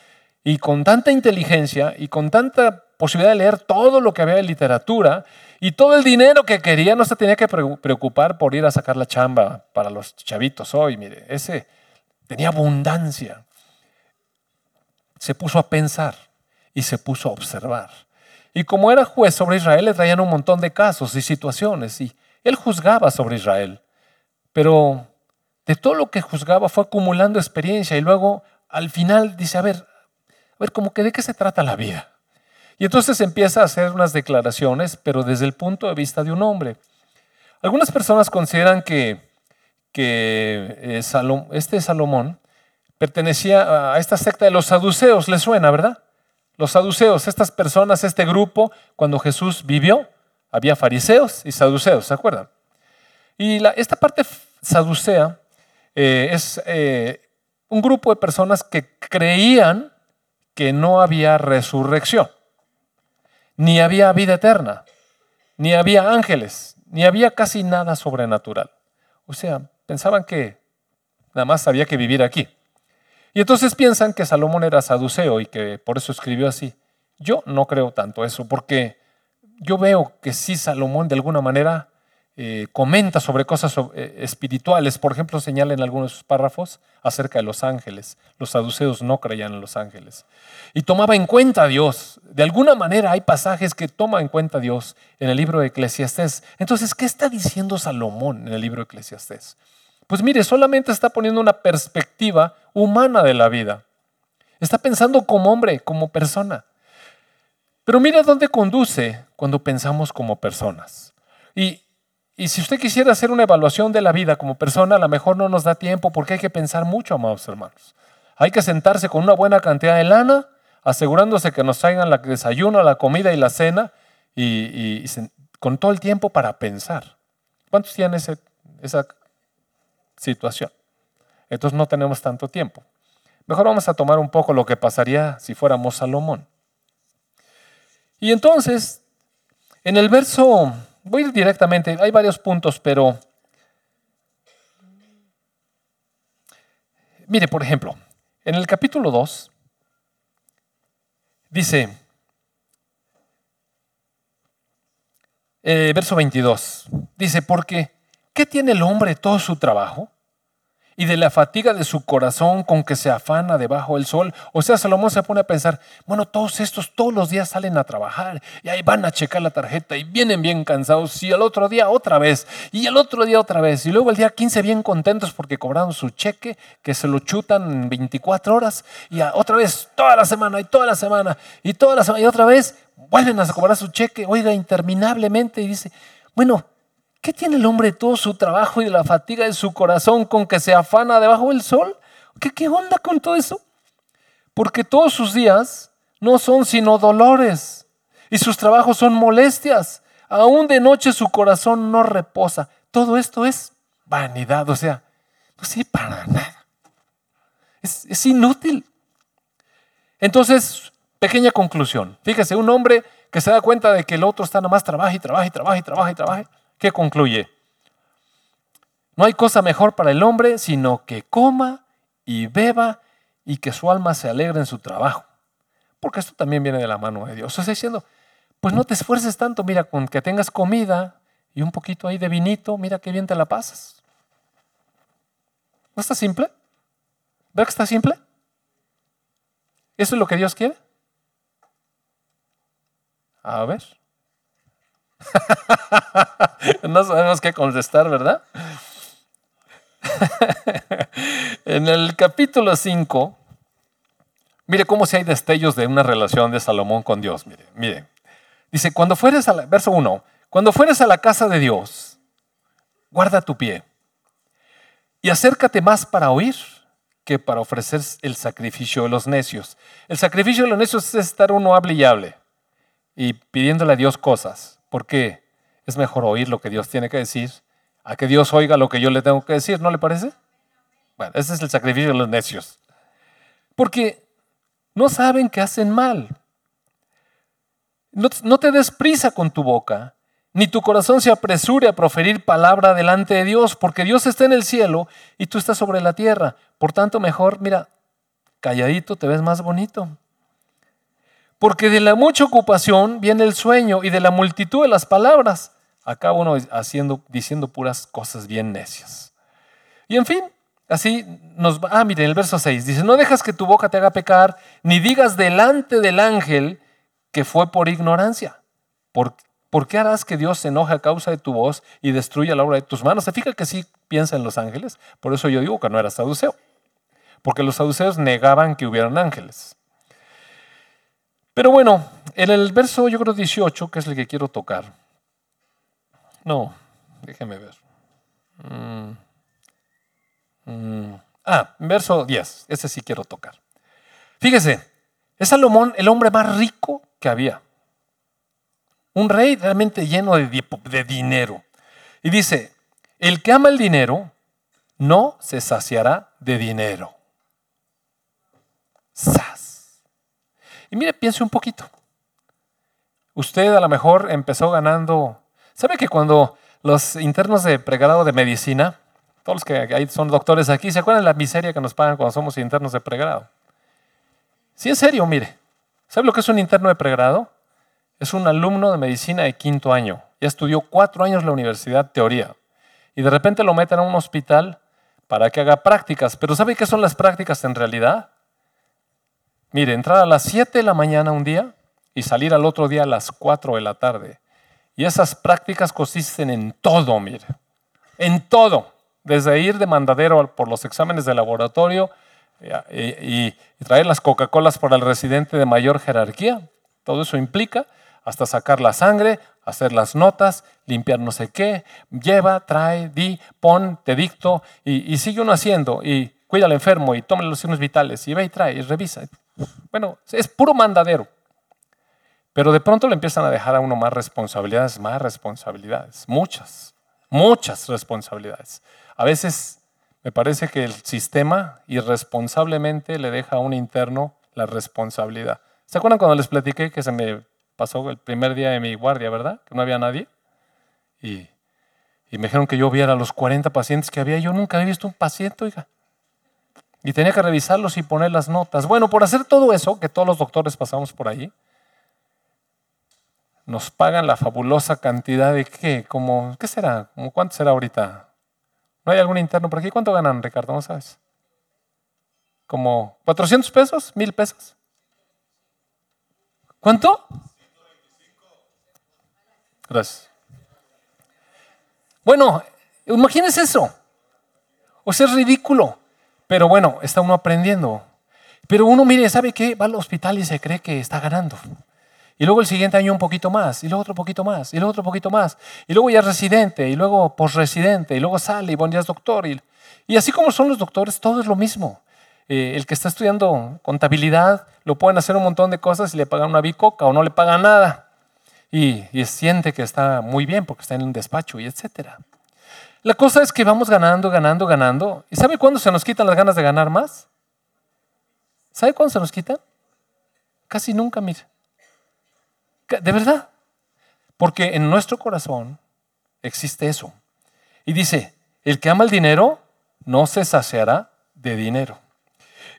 y con tanta inteligencia y con tanta posibilidad de leer todo lo que había de literatura y todo el dinero que quería, no se tenía que preocupar por ir a sacar la chamba para los chavitos hoy. Mire, ese tenía abundancia. Se puso a pensar y se puso a observar. Y como era juez sobre Israel, le traían un montón de casos y situaciones y él juzgaba sobre Israel. Pero de todo lo que juzgaba fue acumulando experiencia y luego al final dice, a ver, a ver, como que de qué se trata la vida. Y entonces empieza a hacer unas declaraciones, pero desde el punto de vista de un hombre. Algunas personas consideran que, que eh, este Salomón pertenecía a esta secta de los saduceos, ¿les suena, verdad? Los saduceos, estas personas, este grupo, cuando Jesús vivió, había fariseos y saduceos, ¿se acuerdan? Y esta parte saducea eh, es eh, un grupo de personas que creían que no había resurrección ni había vida eterna, ni había ángeles, ni había casi nada sobrenatural. O sea, pensaban que nada más había que vivir aquí. Y entonces piensan que Salomón era saduceo y que por eso escribió así. Yo no creo tanto eso, porque yo veo que sí Salomón de alguna manera eh, comenta sobre cosas eh, espirituales. Por ejemplo, señala en algunos de sus párrafos acerca de los ángeles. Los saduceos no creían en los ángeles. Y tomaba en cuenta a Dios. De alguna manera hay pasajes que toma en cuenta a Dios en el libro de Eclesiastés. Entonces, ¿qué está diciendo Salomón en el libro de Eclesiastés? Pues mire, solamente está poniendo una perspectiva humana de la vida. Está pensando como hombre, como persona. Pero mire dónde conduce cuando pensamos como personas. Y y si usted quisiera hacer una evaluación de la vida como persona, a lo mejor no nos da tiempo porque hay que pensar mucho, amados hermanos. Hay que sentarse con una buena cantidad de lana, asegurándose que nos traigan el desayuno, la comida y la cena, y, con todo el tiempo para pensar. ¿Cuántos tienen esa situación? Entonces no tenemos tanto tiempo. Mejor vamos a tomar un poco lo que pasaría si fuéramos Salomón. Y entonces, en el verso Voy a ir directamente, hay varios puntos, pero... Mire, por ejemplo, en el capítulo 2 dice, eh, verso 22, dice, porque ¿qué tiene el hombre todo su trabajo? y de la fatiga de su corazón con que se afana debajo del sol. O sea, Salomón se pone a pensar, bueno, todos estos todos los días salen a trabajar y ahí van a checar la tarjeta y vienen bien cansados y el otro día otra vez y el otro día otra vez y luego el día 15 bien contentos porque cobraron su cheque que se lo chutan en 24 horas y otra vez toda la semana y toda la semana y toda la semana y otra vez vuelven a cobrar su cheque, oiga, interminablemente y dice, bueno, ¿Qué tiene el hombre de todo su trabajo y de la fatiga de su corazón con que se afana debajo del sol? ¿Qué, ¿Qué onda con todo eso? Porque todos sus días no son sino dolores y sus trabajos son molestias. Aún de noche su corazón no reposa. Todo esto es vanidad, o sea, no sirve para nada. Es, es inútil. Entonces, pequeña conclusión. Fíjese, un hombre que se da cuenta de que el otro está nada más trabaja y trabaja y trabaja y trabaja y trabaja ¿Qué concluye? No hay cosa mejor para el hombre sino que coma y beba y que su alma se alegre en su trabajo. Porque esto también viene de la mano de Dios. O sea, diciendo, pues no te esfuerces tanto, mira, con que tengas comida y un poquito ahí de vinito, mira qué bien te la pasas. ¿No está simple? ¿Ve que está simple? ¿Eso es lo que Dios quiere? A ver. (laughs) no sabemos qué contestar, ¿verdad? (laughs) en el capítulo 5, mire cómo si hay destellos de una relación de Salomón con Dios. Mire, mire. Dice, cuando fueres a la, verso 1, cuando fueres a la casa de Dios, guarda tu pie y acércate más para oír que para ofrecer el sacrificio de los necios. El sacrificio de los necios es estar uno hable y hable y pidiéndole a Dios cosas. Porque es mejor oír lo que Dios tiene que decir a que Dios oiga lo que yo le tengo que decir, ¿no le parece? Bueno, ese es el sacrificio de los necios. Porque no saben que hacen mal. No, no te des prisa con tu boca, ni tu corazón se apresure a proferir palabra delante de Dios, porque Dios está en el cielo y tú estás sobre la tierra. Por tanto, mejor, mira, calladito te ves más bonito. Porque de la mucha ocupación viene el sueño y de la multitud de las palabras acaba uno haciendo, diciendo puras cosas bien necias. Y en fin, así nos va. Ah, miren, el verso 6 dice: No dejas que tu boca te haga pecar, ni digas delante del ángel que fue por ignorancia. ¿Por, ¿Por qué harás que Dios se enoje a causa de tu voz y destruya la obra de tus manos? ¿Se fija que sí piensa en los ángeles? Por eso yo digo que no era saduceo. Porque los saduceos negaban que hubieran ángeles. Pero bueno, en el verso yo creo 18, que es el que quiero tocar. No, déjeme ver. Mm, mm, ah, verso 10, ese sí quiero tocar. Fíjese, es Salomón el hombre más rico que había. Un rey realmente lleno de, dinero. Y dice, el que ama el dinero no se saciará de dinero. Y mire, piense un poquito. Usted a lo mejor empezó ganando. ¿Sabe que cuando los internos de pregrado de medicina, todos los que son doctores aquí, ¿se acuerdan de la miseria que nos pagan cuando somos internos de pregrado? Sí, en serio, mire. ¿Sabe lo que es un interno de pregrado? Es un alumno de medicina de quinto año. Ya estudió cuatro años la universidad teoría. Y de repente lo meten a un hospital para que haga prácticas. Pero ¿sabe qué son las prácticas en realidad? Mire, entrar a las 7 de la mañana un día y salir al otro día a las 4 de la tarde. Y esas prácticas consisten en todo, mire, en todo. Desde ir de mandadero por los exámenes de laboratorio eh, y, traer las Coca-Colas para el residente de mayor jerarquía. Todo eso implica hasta sacar la sangre, hacer las notas, limpiar no sé qué, lleva, trae, di, pon, te dicto y, y sigue uno haciendo y cuida al enfermo y toma los signos vitales y ve y trae y revisa. Bueno, es puro mandadero. Pero de pronto le empiezan a dejar a uno más responsabilidades, más responsabilidades, muchas, muchas responsabilidades. A veces me parece que el sistema irresponsablemente le deja a un interno la responsabilidad. ¿Se acuerdan cuando les platiqué que se me pasó el primer día de mi guardia, verdad? Que no había nadie. Y, y me dijeron que yo viera los 40 pacientes que había. Yo nunca había visto un paciente, oiga. Y tenía que revisarlos y poner las notas. Bueno, por hacer todo eso, que todos los doctores pasamos por ahí, nos pagan la fabulosa cantidad de qué, como, ¿qué será? ¿Cómo ¿Cuánto será ahorita? ¿No hay algún interno por aquí? ¿Cuánto ganan, Ricardo? ¿No sabes? ¿Como 400 pesos? ¿Mil pesos? ¿Cuánto? Gracias. Bueno, imagínense eso. O sea, es ridículo. Pero bueno, está uno aprendiendo. Pero uno, mire, ¿sabe qué? Va al hospital y se cree que está ganando. Y luego el siguiente año un poquito más, y luego otro poquito más, y luego otro poquito más. Y luego ya es residente, y luego posresidente, y luego sale, y bueno, ya es doctor. Y, así como son los doctores, todo es lo mismo. Eh, el que está estudiando contabilidad, lo pueden hacer un montón de cosas y le pagan una bicoca o no le pagan nada. Y, y siente que está muy bien porque está en un despacho y etcétera. La cosa es que vamos ganando, ganando, ganando. ¿Y sabe cuándo se nos quitan las ganas de ganar más? ¿Sabe cuándo se nos quitan? Casi nunca, mire. De verdad. Porque en nuestro corazón existe eso. Y dice, el que ama el dinero no se saciará de dinero.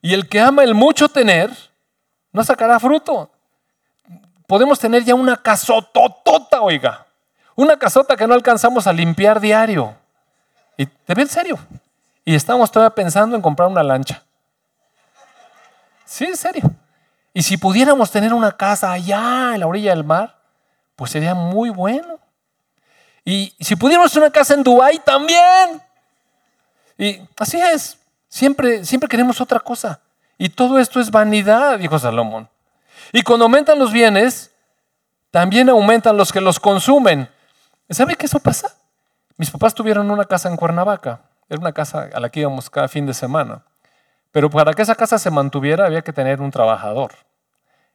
Y el que ama el mucho tener no sacará fruto. Podemos tener ya una casototota, oiga. Una casota que no alcanzamos a limpiar diario. Y te ve en serio. Y estamos todavía pensando en comprar una lancha. Sí, en serio. Y si pudiéramos tener una casa allá en la orilla del mar, pues sería muy bueno. Y si pudiéramos una casa en Dubái también. Y así es. Siempre, siempre queremos otra cosa. Y todo esto es vanidad, dijo Salomón. Y cuando aumentan los bienes, también aumentan los que los consumen. ¿Sabe qué eso pasa? Mis papás tuvieron una casa en Cuernavaca. Era una casa a la que íbamos cada fin de semana. Pero para que esa casa se mantuviera había que tener un trabajador.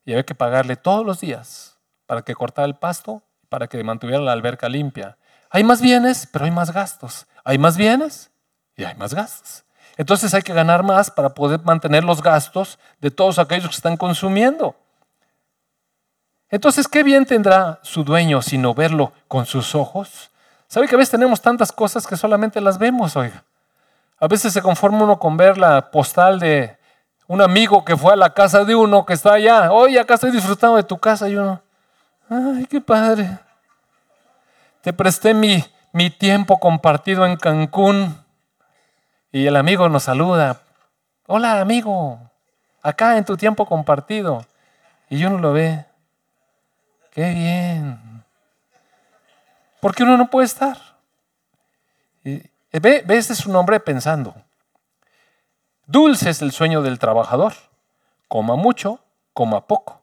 Y había que pagarle todos los días para que cortara el pasto, para que mantuviera la alberca limpia. Hay más bienes, pero hay más gastos. Hay más bienes y hay más gastos. Entonces hay que ganar más para poder mantener los gastos de todos aquellos que están consumiendo. Entonces, ¿qué bien tendrá su dueño sino verlo con sus ojos? ¿Sabe que a veces tenemos tantas cosas que solamente las vemos, oiga? A veces se conforma uno con ver la postal de un amigo que fue a la casa de uno que está allá. Oye, acá estoy disfrutando de tu casa. Y uno, ay, qué padre. Te presté mi, mi tiempo compartido en Cancún. Y el amigo nos saluda. Hola, amigo. Acá en tu tiempo compartido. Y uno lo ve. Qué bien. ¿Por qué uno no puede estar? Ve, ve, este es un hombre pensando. Dulce es el sueño del trabajador. Coma mucho, coma poco.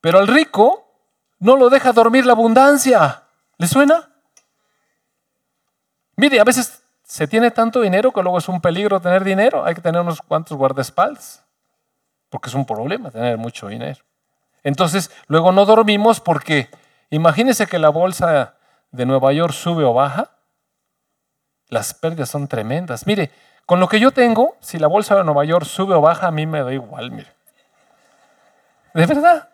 Pero al rico no lo deja dormir la abundancia. ¿Le suena? Mire, a veces se tiene tanto dinero que luego es un peligro tener dinero. Hay que tener unos cuantos guardaespaldas. Porque es un problema tener mucho dinero. Entonces, luego no dormimos porque imagínense que la bolsa de Nueva York sube o baja. Las pérdidas son tremendas. Mire, con lo que yo tengo, si la bolsa de Nueva York sube o baja, a mí me da igual, mire. De verdad.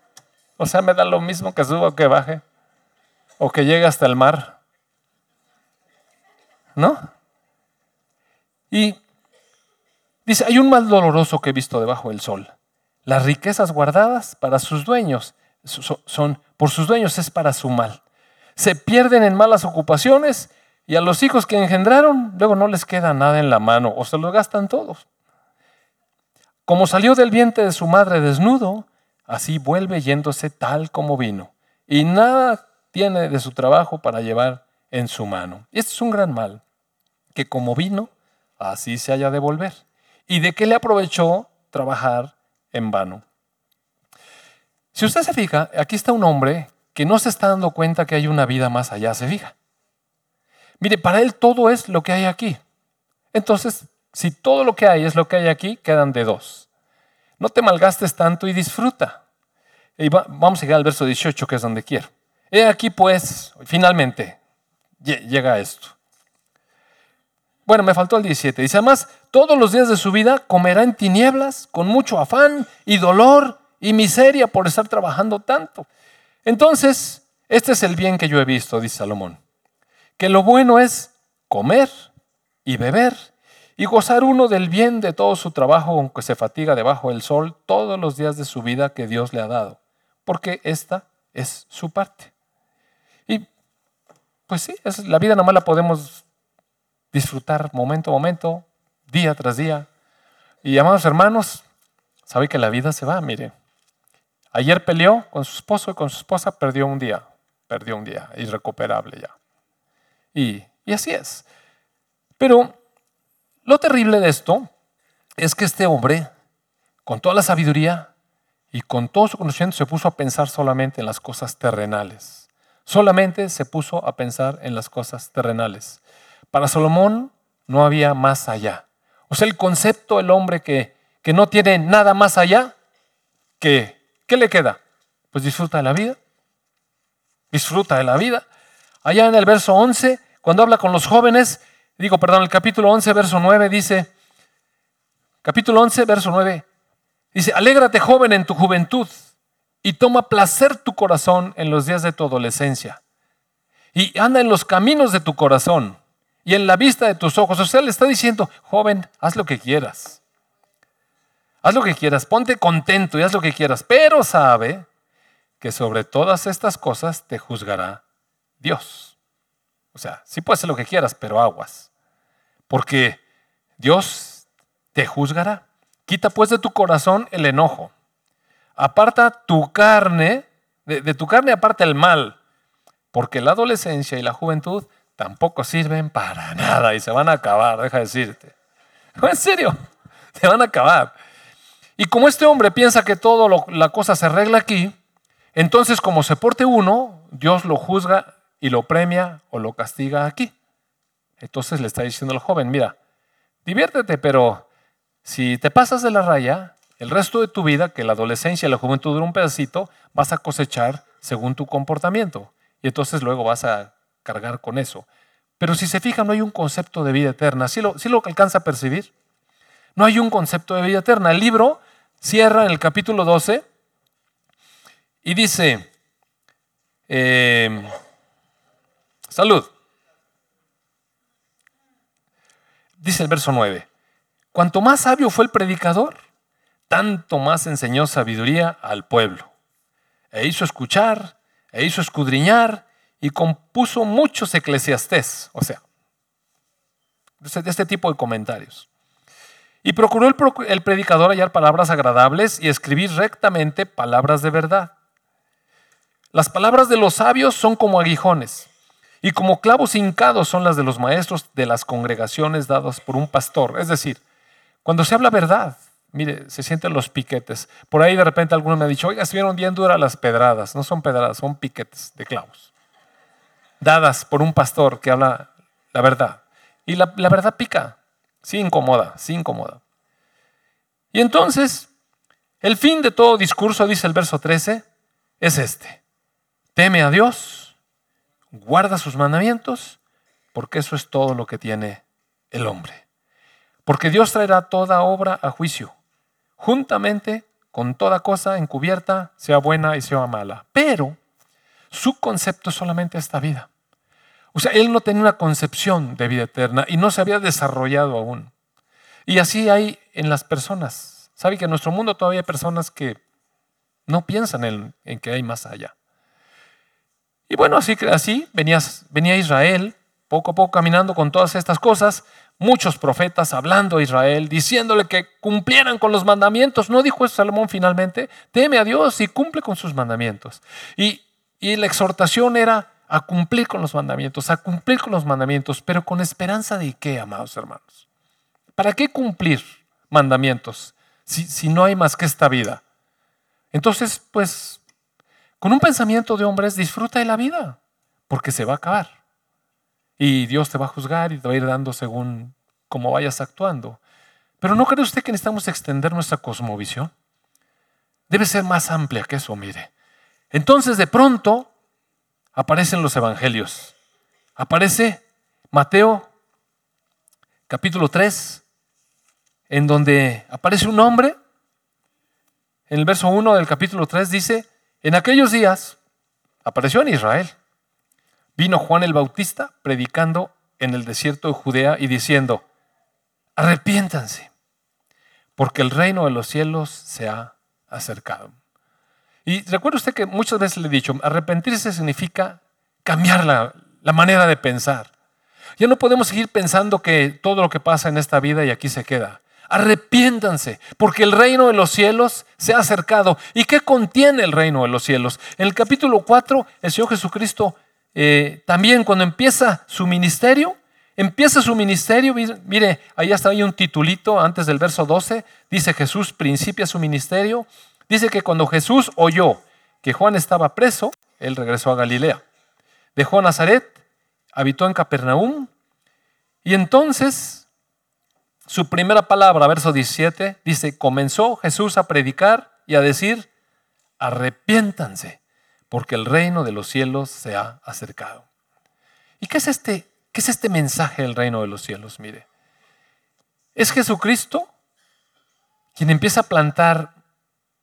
O sea, me da lo mismo que suba o que baje. O que llegue hasta el mar. ¿No? Y dice, hay un mal doloroso que he visto debajo del sol. Las riquezas guardadas para sus dueños son, por sus dueños es para su mal. Se pierden en malas ocupaciones y a los hijos que engendraron, luego no les queda nada en la mano o se lo gastan todos. Como salió del vientre de su madre desnudo, así vuelve yéndose tal como vino. Y nada tiene de su trabajo para llevar en su mano. Y este es un gran mal, que como vino, así se haya de volver. ¿Y de qué le aprovechó trabajar en vano? Si usted se fija, aquí está un hombre que no se está dando cuenta que hay una vida más allá, se fija. Mire, para él todo es lo que hay aquí. Entonces, si todo lo que hay es lo que hay aquí, quedan de dos. No te malgastes tanto y disfruta. Y vamos a llegar al verso 18, que es donde quiero. He aquí pues, finalmente, llega esto. Bueno, me faltó el 17. Dice, además, todos los días de su vida comerá en tinieblas, con mucho afán y dolor y miseria por estar trabajando tanto. Entonces, este es el bien que yo he visto, dice Salomón que lo bueno es comer y beber y gozar uno del bien de todo su trabajo, aunque se fatiga debajo del sol todos los días de su vida que Dios le ha dado, porque esta es su parte. Y pues sí, es, la vida nomás la podemos disfrutar momento a momento, día tras día. Y amados hermanos, sabe que la vida se va, mire. Ayer peleó con su esposo y con su esposa perdió un día, perdió un día, irrecuperable ya. Y, y así es. Pero lo terrible de esto es que este hombre, con toda la sabiduría y con todo su conocimiento, se puso a pensar solamente en las cosas terrenales. Solamente se puso a pensar en las cosas terrenales. Para Salomón no había más allá. O sea, el concepto del hombre que, que no tiene nada más allá, que, ¿qué le queda? Pues disfruta de la vida. Disfruta de la vida. Allá en el verso 11, cuando habla con los jóvenes, digo, perdón, el capítulo 11, verso 9 dice, capítulo 11, verso 9, dice, alégrate joven en tu juventud y toma placer tu corazón en los días de tu adolescencia. Y anda en los caminos de tu corazón y en la vista de tus ojos. O sea, le está diciendo, joven, haz lo que quieras. Haz lo que quieras, ponte contento y haz lo que quieras, pero sabe que sobre todas estas cosas te juzgará Dios. O sea, sí puedes hacer lo que quieras, pero aguas. Porque Dios te juzgará. Quita pues de tu corazón el enojo. Aparta tu carne, de, tu carne aparta el mal, porque la adolescencia y la juventud tampoco sirven para nada y se van a acabar, deja de decirte. (laughs) En serio, se van a acabar. Y como este hombre piensa que todo la cosa se arregla aquí, entonces como se porte uno, Dios lo juzga y lo premia o lo castiga aquí. Entonces le está diciendo al joven, mira, diviértete, pero si te pasas de la raya, el resto de tu vida, que la adolescencia y la juventud dura un pedacito, vas a cosechar según tu comportamiento. Y entonces luego vas a cargar con eso. Pero si se fijan, no hay un concepto de vida eterna. ¿Sí lo, lo alcanza a percibir? No hay un concepto de vida eterna. El libro cierra en el capítulo 12 y dice, eh, salud. Dice el verso 9, cuanto más sabio fue el predicador, tanto más enseñó sabiduría al pueblo. E hizo escuchar, e hizo escudriñar, y compuso muchos eclesiastés, o sea, de este tipo de comentarios. Y procuró el, predicador hallar palabras agradables y escribir rectamente palabras de verdad. Las palabras de los sabios son como aguijones, y como clavos hincados son las de los maestros de las congregaciones dadas por un pastor. Es decir, cuando se habla verdad, mire, se sienten los piquetes. Por ahí de repente alguno me ha dicho, oiga, estuvieron bien duras las pedradas. No son pedradas, son piquetes de clavos dadas por un pastor que habla la verdad. Y la, verdad pica, sí incomoda, sí incomoda. Y entonces, el fin de todo discurso, dice el verso 13, es este. Teme a Dios, guarda sus mandamientos, porque eso es todo lo que tiene el hombre. Porque Dios traerá toda obra a juicio, juntamente con toda cosa encubierta, sea buena y sea mala. Pero su concepto es solamente esta vida. O sea, él no tenía una concepción de vida eterna y no se había desarrollado aún. Y así hay en las personas. ¿Sabe que en nuestro mundo todavía hay personas que no piensan en, que hay más allá? Y bueno, así, así venía, Israel poco a poco caminando con todas estas cosas, muchos profetas hablando a Israel, diciéndole que cumplieran con los mandamientos. ¿No dijo eso Salomón finalmente? Teme a Dios y cumple con sus mandamientos. Y, y la exhortación era, a cumplir con los mandamientos, a cumplir con los mandamientos, pero con esperanza de qué, amados hermanos. ¿Para qué cumplir mandamientos si, si no hay más que esta vida? Entonces, pues, con un pensamiento de hombres, disfruta de la vida, porque se va a acabar. Y Dios te va a juzgar y te va a ir dando según cómo vayas actuando. Pero ¿no cree usted que necesitamos extender nuestra cosmovisión? Debe ser más amplia que eso, mire. Entonces, de pronto, aparecen los evangelios. Aparece Mateo capítulo 3, en donde aparece un hombre. En el verso 1 del capítulo 3 dice, en aquellos días apareció en Israel. Vino Juan el Bautista predicando en el desierto de Judea y diciendo, arrepiéntanse, porque el reino de los cielos se ha acercado. Y recuerde usted que muchas veces le he dicho, arrepentirse significa cambiar la, manera de pensar. Ya no podemos seguir pensando que todo lo que pasa en esta vida y aquí se queda. Arrepiéntanse, porque el reino de los cielos se ha acercado. ¿Y qué contiene el reino de los cielos? En el capítulo 4, el Señor Jesucristo eh, también cuando empieza su ministerio, empieza su ministerio, mire, ahí está ahí un titulito antes del verso 12, dice Jesús principia su ministerio, dice que cuando Jesús oyó que Juan estaba preso, él regresó a Galilea. Dejó a Nazaret, habitó en Capernaum, y entonces su primera palabra, verso 17, dice, comenzó Jesús a predicar y a decir, arrepiéntanse, porque el reino de los cielos se ha acercado. ¿Y qué es este, qué es este mensaje del reino de los cielos? Mire, es Jesucristo quien empieza a plantar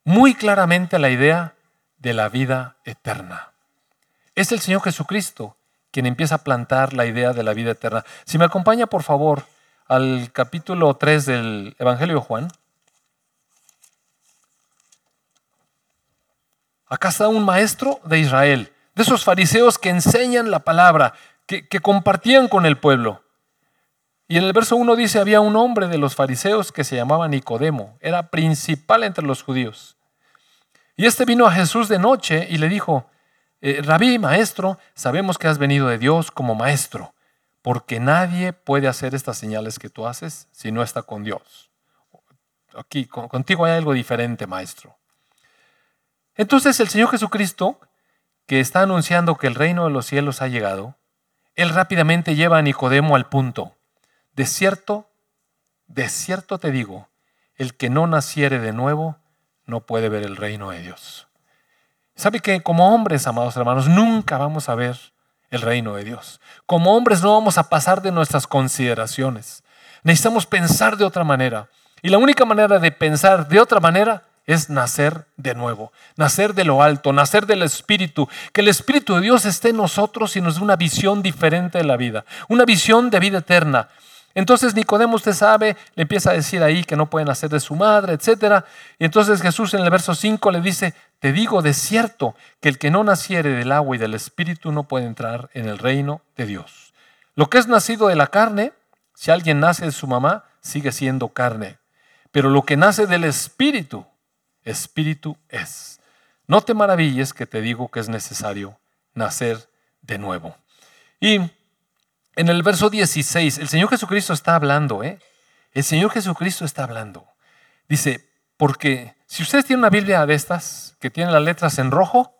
muy claramente la idea de la vida eterna. Es el Señor Jesucristo quien empieza a plantar la idea de la vida eterna. Si me acompaña, por favor, al capítulo 3 del Evangelio de Juan. Acá está un maestro de Israel, de esos fariseos que enseñan la palabra, que, compartían con el pueblo. Y en el verso 1 dice, había un hombre de los fariseos que se llamaba Nicodemo, era principal entre los judíos. Y este vino a Jesús de noche y le dijo, eh, Rabí, maestro, sabemos que has venido de Dios como maestro, porque nadie puede hacer estas señales que tú haces si no está con Dios. Aquí, contigo hay algo diferente, maestro. Entonces el Señor Jesucristo, que está anunciando que el reino de los cielos ha llegado, él rápidamente lleva a Nicodemo al punto. De cierto, de cierto te digo, el que no naciere de nuevo no puede ver el reino de Dios. ¿Sabe que como hombres, amados hermanos, nunca vamos a ver el reino de Dios? Como hombres no vamos a pasar de nuestras consideraciones. Necesitamos pensar de otra manera. Y la única manera de pensar de otra manera es nacer de nuevo, nacer de lo alto, nacer del Espíritu, que el Espíritu de Dios esté en nosotros y nos dé una visión diferente de la vida, una visión de vida eterna. Entonces Nicodemo, usted sabe, le empieza a decir ahí que no pueden hacer de su madre, etc. Y entonces Jesús en el verso 5 le dice, te digo de cierto que el que no naciere del agua y del espíritu no puede entrar en el reino de Dios. Lo que es nacido de la carne, si alguien nace de su mamá, sigue siendo carne. Pero lo que nace del espíritu, espíritu es. No te maravilles que te digo que es necesario nacer de nuevo. Y en el verso 16, el Señor Jesucristo está hablando, ¿eh? El Señor Jesucristo está hablando. Dice, porque si ustedes tienen una Biblia de estas, que tiene las letras en rojo,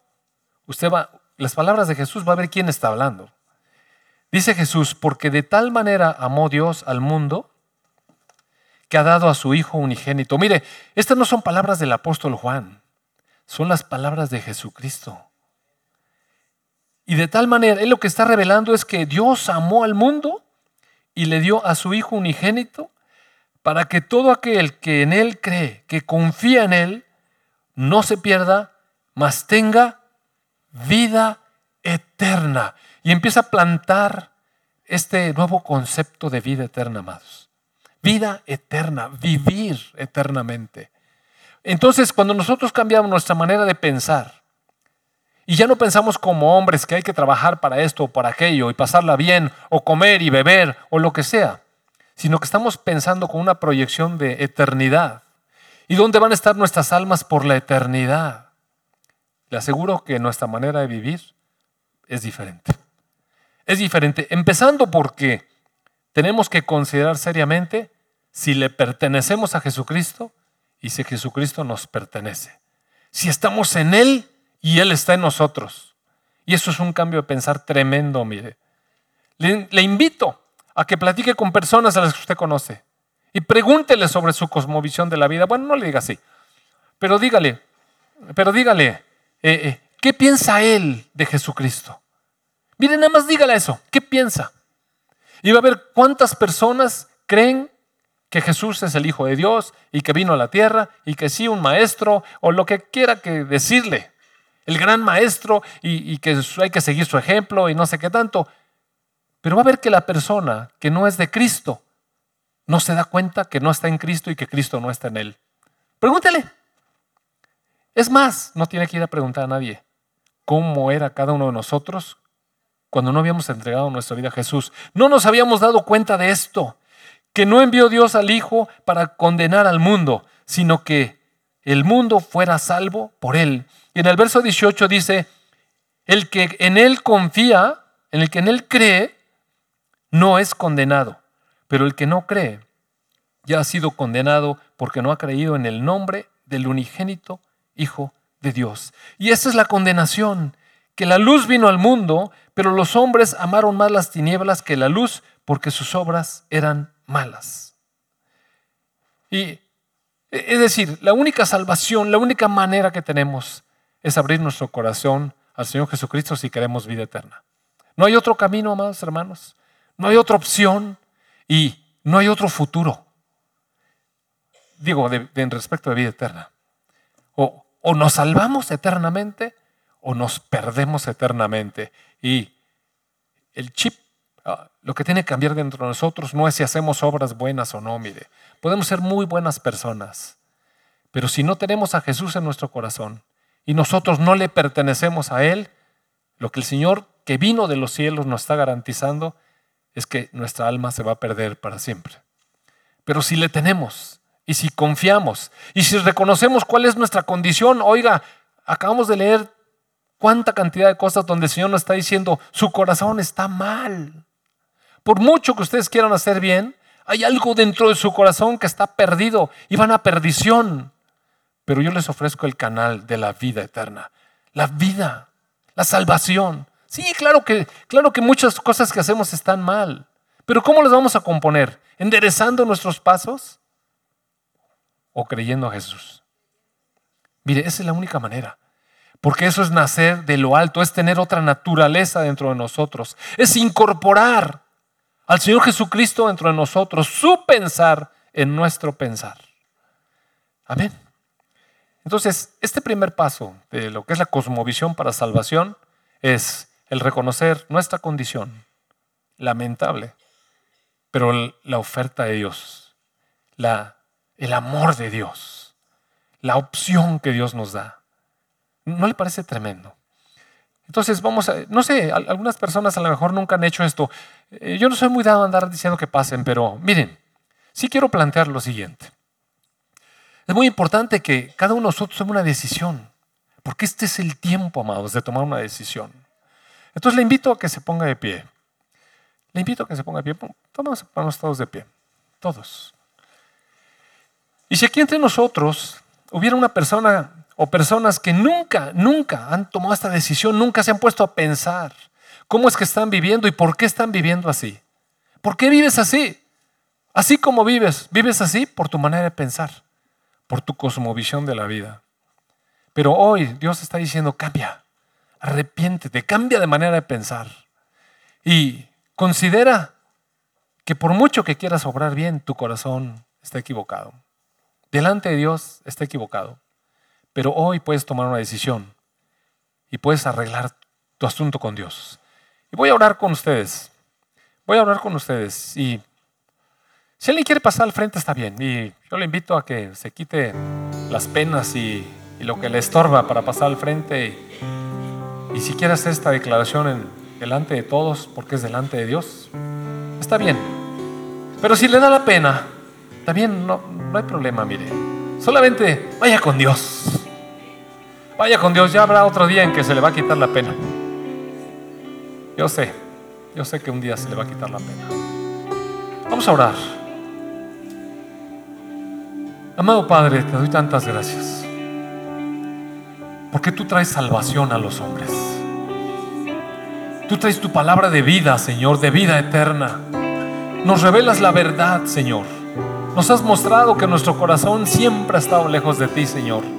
usted va, las palabras de Jesús va a ver quién está hablando. Dice Jesús, porque de tal manera amó Dios al mundo que ha dado a su Hijo unigénito. Mire, estas no son palabras del apóstol Juan, son las palabras de Jesucristo. Y de tal manera, él lo que está revelando es que Dios amó al mundo y le dio a su Hijo unigénito para que todo aquel que en Él cree, que confía en Él, no se pierda, mas tenga vida eterna. Y empieza a plantar este nuevo concepto de vida eterna, amados. Vida eterna, vivir eternamente. Entonces, cuando nosotros cambiamos nuestra manera de pensar, y ya no pensamos como hombres que hay que trabajar para esto o para aquello y pasarla bien o comer y beber o lo que sea, sino que estamos pensando con una proyección de eternidad. ¿Y dónde van a estar nuestras almas por la eternidad? Le aseguro que nuestra manera de vivir es diferente. Es diferente, empezando porque tenemos que considerar seriamente si le pertenecemos a Jesucristo y si Jesucristo nos pertenece. Si estamos en Él y Él está en nosotros. Y eso es un cambio de pensar tremendo, mire. Le, invito a que platique con personas a las que usted conoce y pregúntele sobre su cosmovisión de la vida. Bueno, no le diga así, pero dígale, pero dígale, eh, eh, ¿qué piensa él de Jesucristo? Mire, nada más dígale eso, ¿qué piensa? Y va a ver cuántas personas creen que Jesús es el Hijo de Dios y que vino a la tierra y que sí, un maestro o lo que quiera que decirle el gran maestro y, que hay que seguir su ejemplo y no sé qué tanto. Pero va a ver que la persona que no es de Cristo no se da cuenta que no está en Cristo y que Cristo no está en él. Pregúntele. Es más, no tiene que ir a preguntar a nadie cómo era cada uno de nosotros cuando no habíamos entregado nuestra vida a Jesús. No nos habíamos dado cuenta de esto, que no envió Dios al Hijo para condenar al mundo, sino que el mundo fuera salvo por él. Y en el verso 18 dice, el que en él confía, en el que en él cree, no es condenado, pero el que no cree ya ha sido condenado porque no ha creído en el nombre del unigénito Hijo de Dios. Y esa es la condenación, que la luz vino al mundo, pero los hombres amaron más las tinieblas que la luz porque sus obras eran malas. Y es decir, la única salvación, la única manera que tenemos es abrir nuestro corazón al Señor Jesucristo si queremos vida eterna. No hay otro camino, amados hermanos. No hay otra opción y no hay otro futuro. Digo, en respecto de vida eterna. O, o nos salvamos eternamente o nos perdemos eternamente. Y el chip, lo que tiene que cambiar dentro de nosotros no es si hacemos obras buenas o no, mire. Podemos ser muy buenas personas, pero si no tenemos a Jesús en nuestro corazón y nosotros no le pertenecemos a Él, lo que el Señor que vino de los cielos nos está garantizando es que nuestra alma se va a perder para siempre. Pero si le tenemos y si confiamos y si reconocemos cuál es nuestra condición, oiga, acabamos de leer cuánta cantidad de cosas donde el Señor nos está diciendo, su corazón está mal. Por mucho que ustedes quieran hacer bien, hay algo dentro de su corazón que está perdido y van a perdición. Pero yo les ofrezco el canal de la vida eterna, la vida, la salvación. Sí, claro que, claro que muchas cosas que hacemos están mal, pero ¿cómo las vamos a componer? ¿Enderezando nuestros pasos o creyendo a Jesús? Mire, esa es la única manera. Porque eso es nacer de lo alto, es tener otra naturaleza dentro de nosotros, es incorporar al Señor Jesucristo dentro de nosotros, su pensar en nuestro pensar. Amén. Entonces, este primer paso de lo que es la cosmovisión para salvación es el reconocer nuestra condición lamentable, pero la oferta de Dios, la, el amor de Dios, la opción que Dios nos da. ¿No le parece tremendo? Entonces, vamos a, no sé, algunas personas a lo mejor nunca han hecho esto. Eh, yo no soy muy dado a andar diciendo que pasen, pero miren, sí quiero plantear lo siguiente. Es muy importante que cada uno de nosotros tome una decisión, porque este es el tiempo, amados, de tomar una decisión. Entonces le invito a que se ponga de pie. Le invito a que se ponga de pie. Vamos a todos de pie. Todos. Y si aquí entre nosotros hubiera una persona o personas que nunca, nunca han tomado esta decisión, nunca se han puesto a pensar cómo es que están viviendo y por qué están viviendo así. ¿Por qué vives así? Así como vives, vives así por tu manera de pensar, por tu cosmovisión de la vida. Pero hoy Dios está diciendo, cambia, arrepiéntete, cambia de manera de pensar. Y considera que por mucho que quieras obrar bien, tu corazón está equivocado. Delante de Dios está equivocado. Pero hoy puedes tomar una decisión y puedes arreglar tu asunto con Dios. Y voy a orar con ustedes. Voy a orar con ustedes. Y si alguien quiere pasar al frente, está bien. Y yo le invito a que se quite las penas y, lo que le estorba para pasar al frente. Y, si quiere hacer esta declaración en, delante de todos, porque es delante de Dios, está bien. Pero si le da la pena, también no, no hay problema, mire. Solamente vaya con Dios. Vaya con Dios, ya habrá otro día en que se le va a quitar la pena. Yo sé, yo sé que un día se le va a quitar la pena. Vamos a orar. Amado Padre, te doy tantas gracias. Porque tú traes salvación a los hombres. Tú traes tu palabra de vida, Señor, de vida eterna. Nos revelas la verdad, Señor. Nos has mostrado que nuestro corazón siempre ha estado lejos de ti, Señor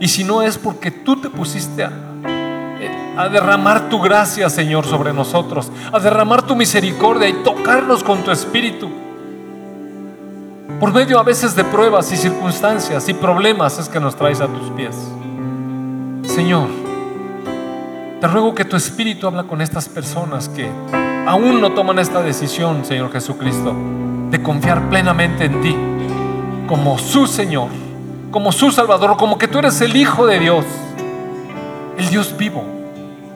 y si no es porque tú te pusiste a, derramar tu gracia, Señor, sobre nosotros, a derramar tu misericordia y tocarnos con tu espíritu. Por medio a veces de pruebas y circunstancias y problemas es que nos traes a tus pies. Señor, te ruego que tu espíritu habla con estas personas que aún no toman esta decisión, Señor Jesucristo, de confiar plenamente en ti como su Señor como su Salvador, como que tú eres el Hijo de Dios, el Dios vivo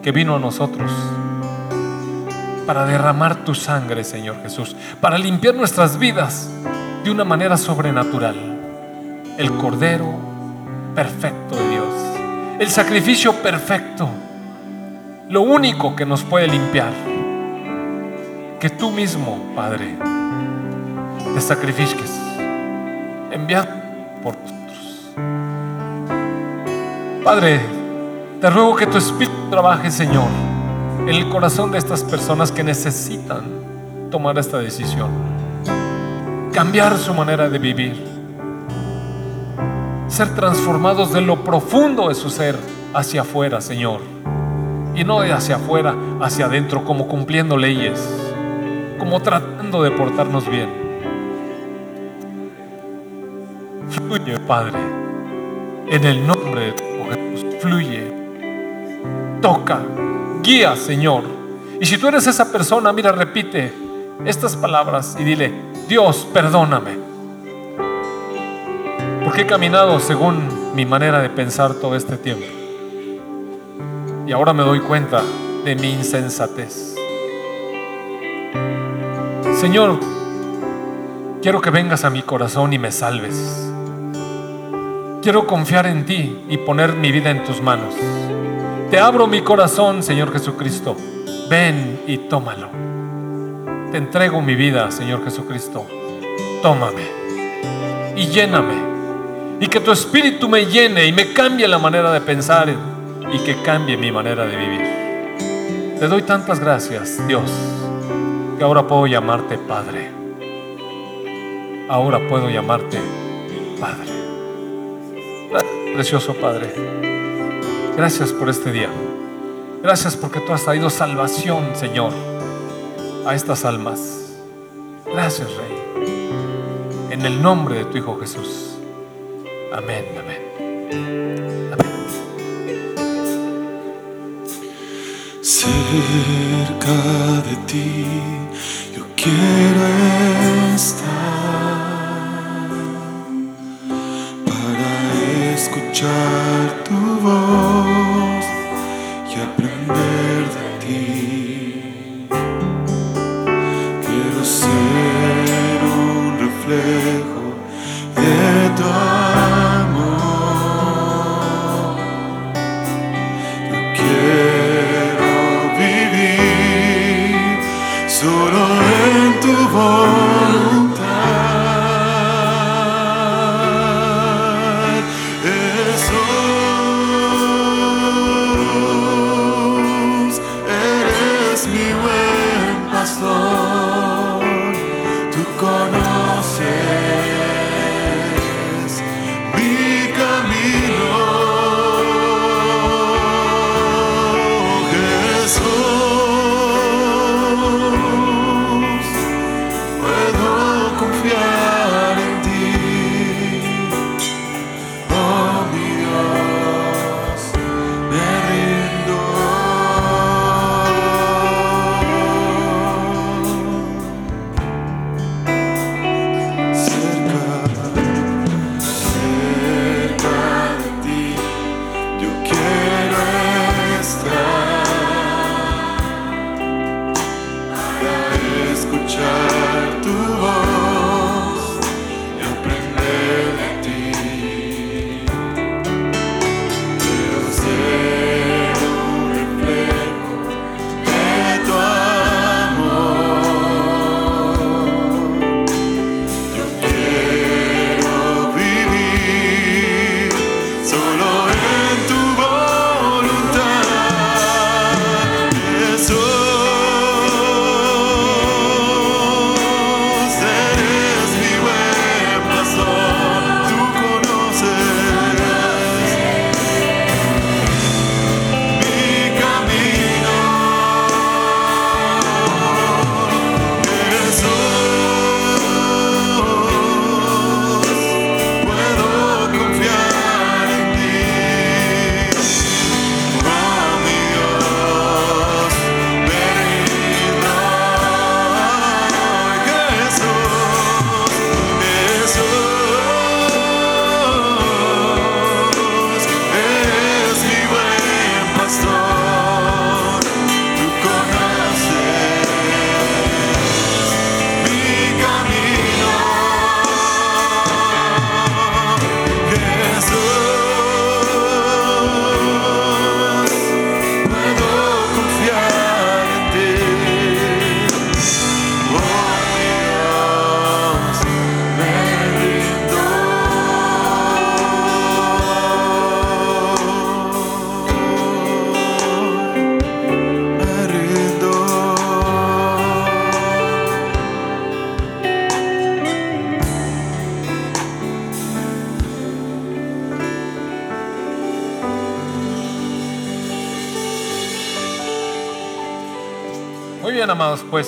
que vino a nosotros para derramar tu sangre, Señor Jesús, para limpiar nuestras vidas de una manera sobrenatural. El Cordero perfecto de Dios, el sacrificio perfecto, lo único que nos puede limpiar. Que tú mismo, Padre, te sacrifiques, enviado por nosotros. Padre, te ruego que tu Espíritu trabaje, Señor, en el corazón de estas personas que necesitan tomar esta decisión, cambiar su manera de vivir, ser transformados de lo profundo de su ser hacia afuera, Señor, y no de hacia afuera, hacia adentro, como cumpliendo leyes, como tratando de portarnos bien. Fluye, Padre, en el nombre de fluye, toca, guía, Señor. Y si tú eres esa persona, mira, repite estas palabras y dile, Dios, perdóname. Porque he caminado según mi manera de pensar todo este tiempo. Y ahora me doy cuenta de mi insensatez. Señor, quiero que vengas a mi corazón y me salves. Quiero confiar en ti y poner mi vida en tus manos. Te abro mi corazón, Señor Jesucristo. Ven y tómalo. Te entrego mi vida, Señor Jesucristo. Tómame y lléname. Y que tu espíritu me llene y me cambie la manera de pensar y que cambie mi manera de vivir. Te doy tantas gracias, Dios, que ahora puedo llamarte Padre. Ahora puedo llamarte Padre. Precioso Padre, gracias por este día. Gracias porque tú has traído salvación, Señor, a estas almas. Gracias, Rey. En el nombre de tu Hijo Jesús. Amén, amén. Amén. Cerca de ti yo quiero estar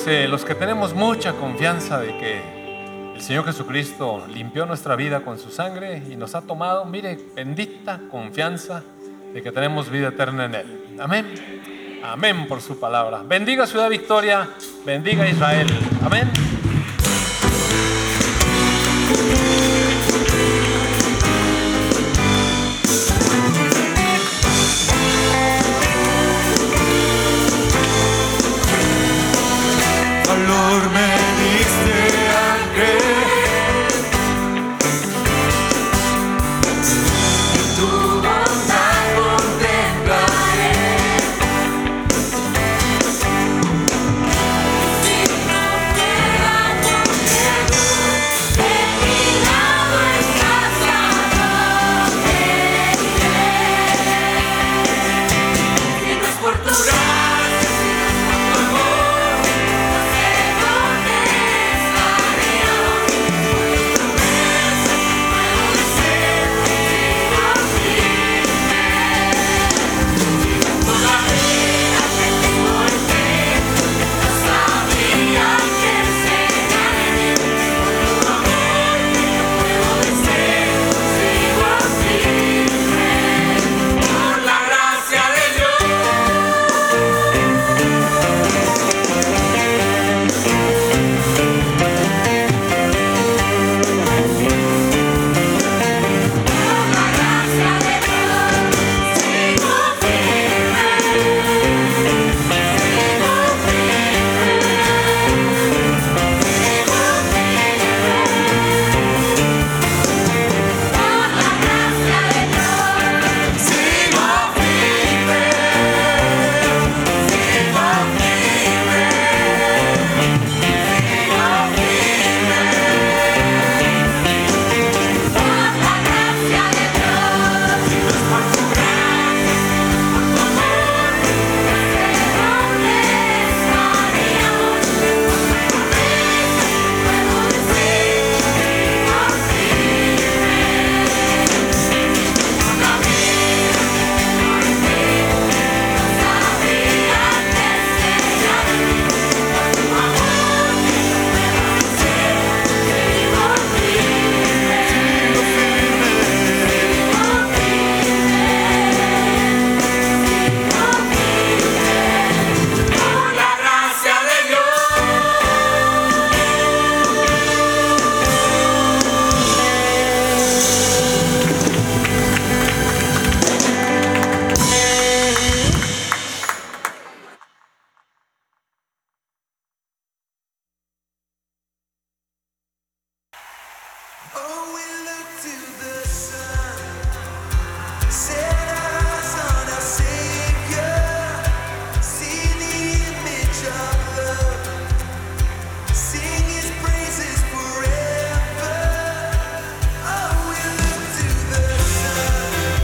los que tenemos mucha confianza de que el Señor Jesucristo limpió nuestra vida con su sangre y nos ha tomado, mire, bendita confianza de que tenemos vida eterna en Él. Amén. Amén por su palabra. Bendiga Ciudad Victoria, bendiga Israel. Amén.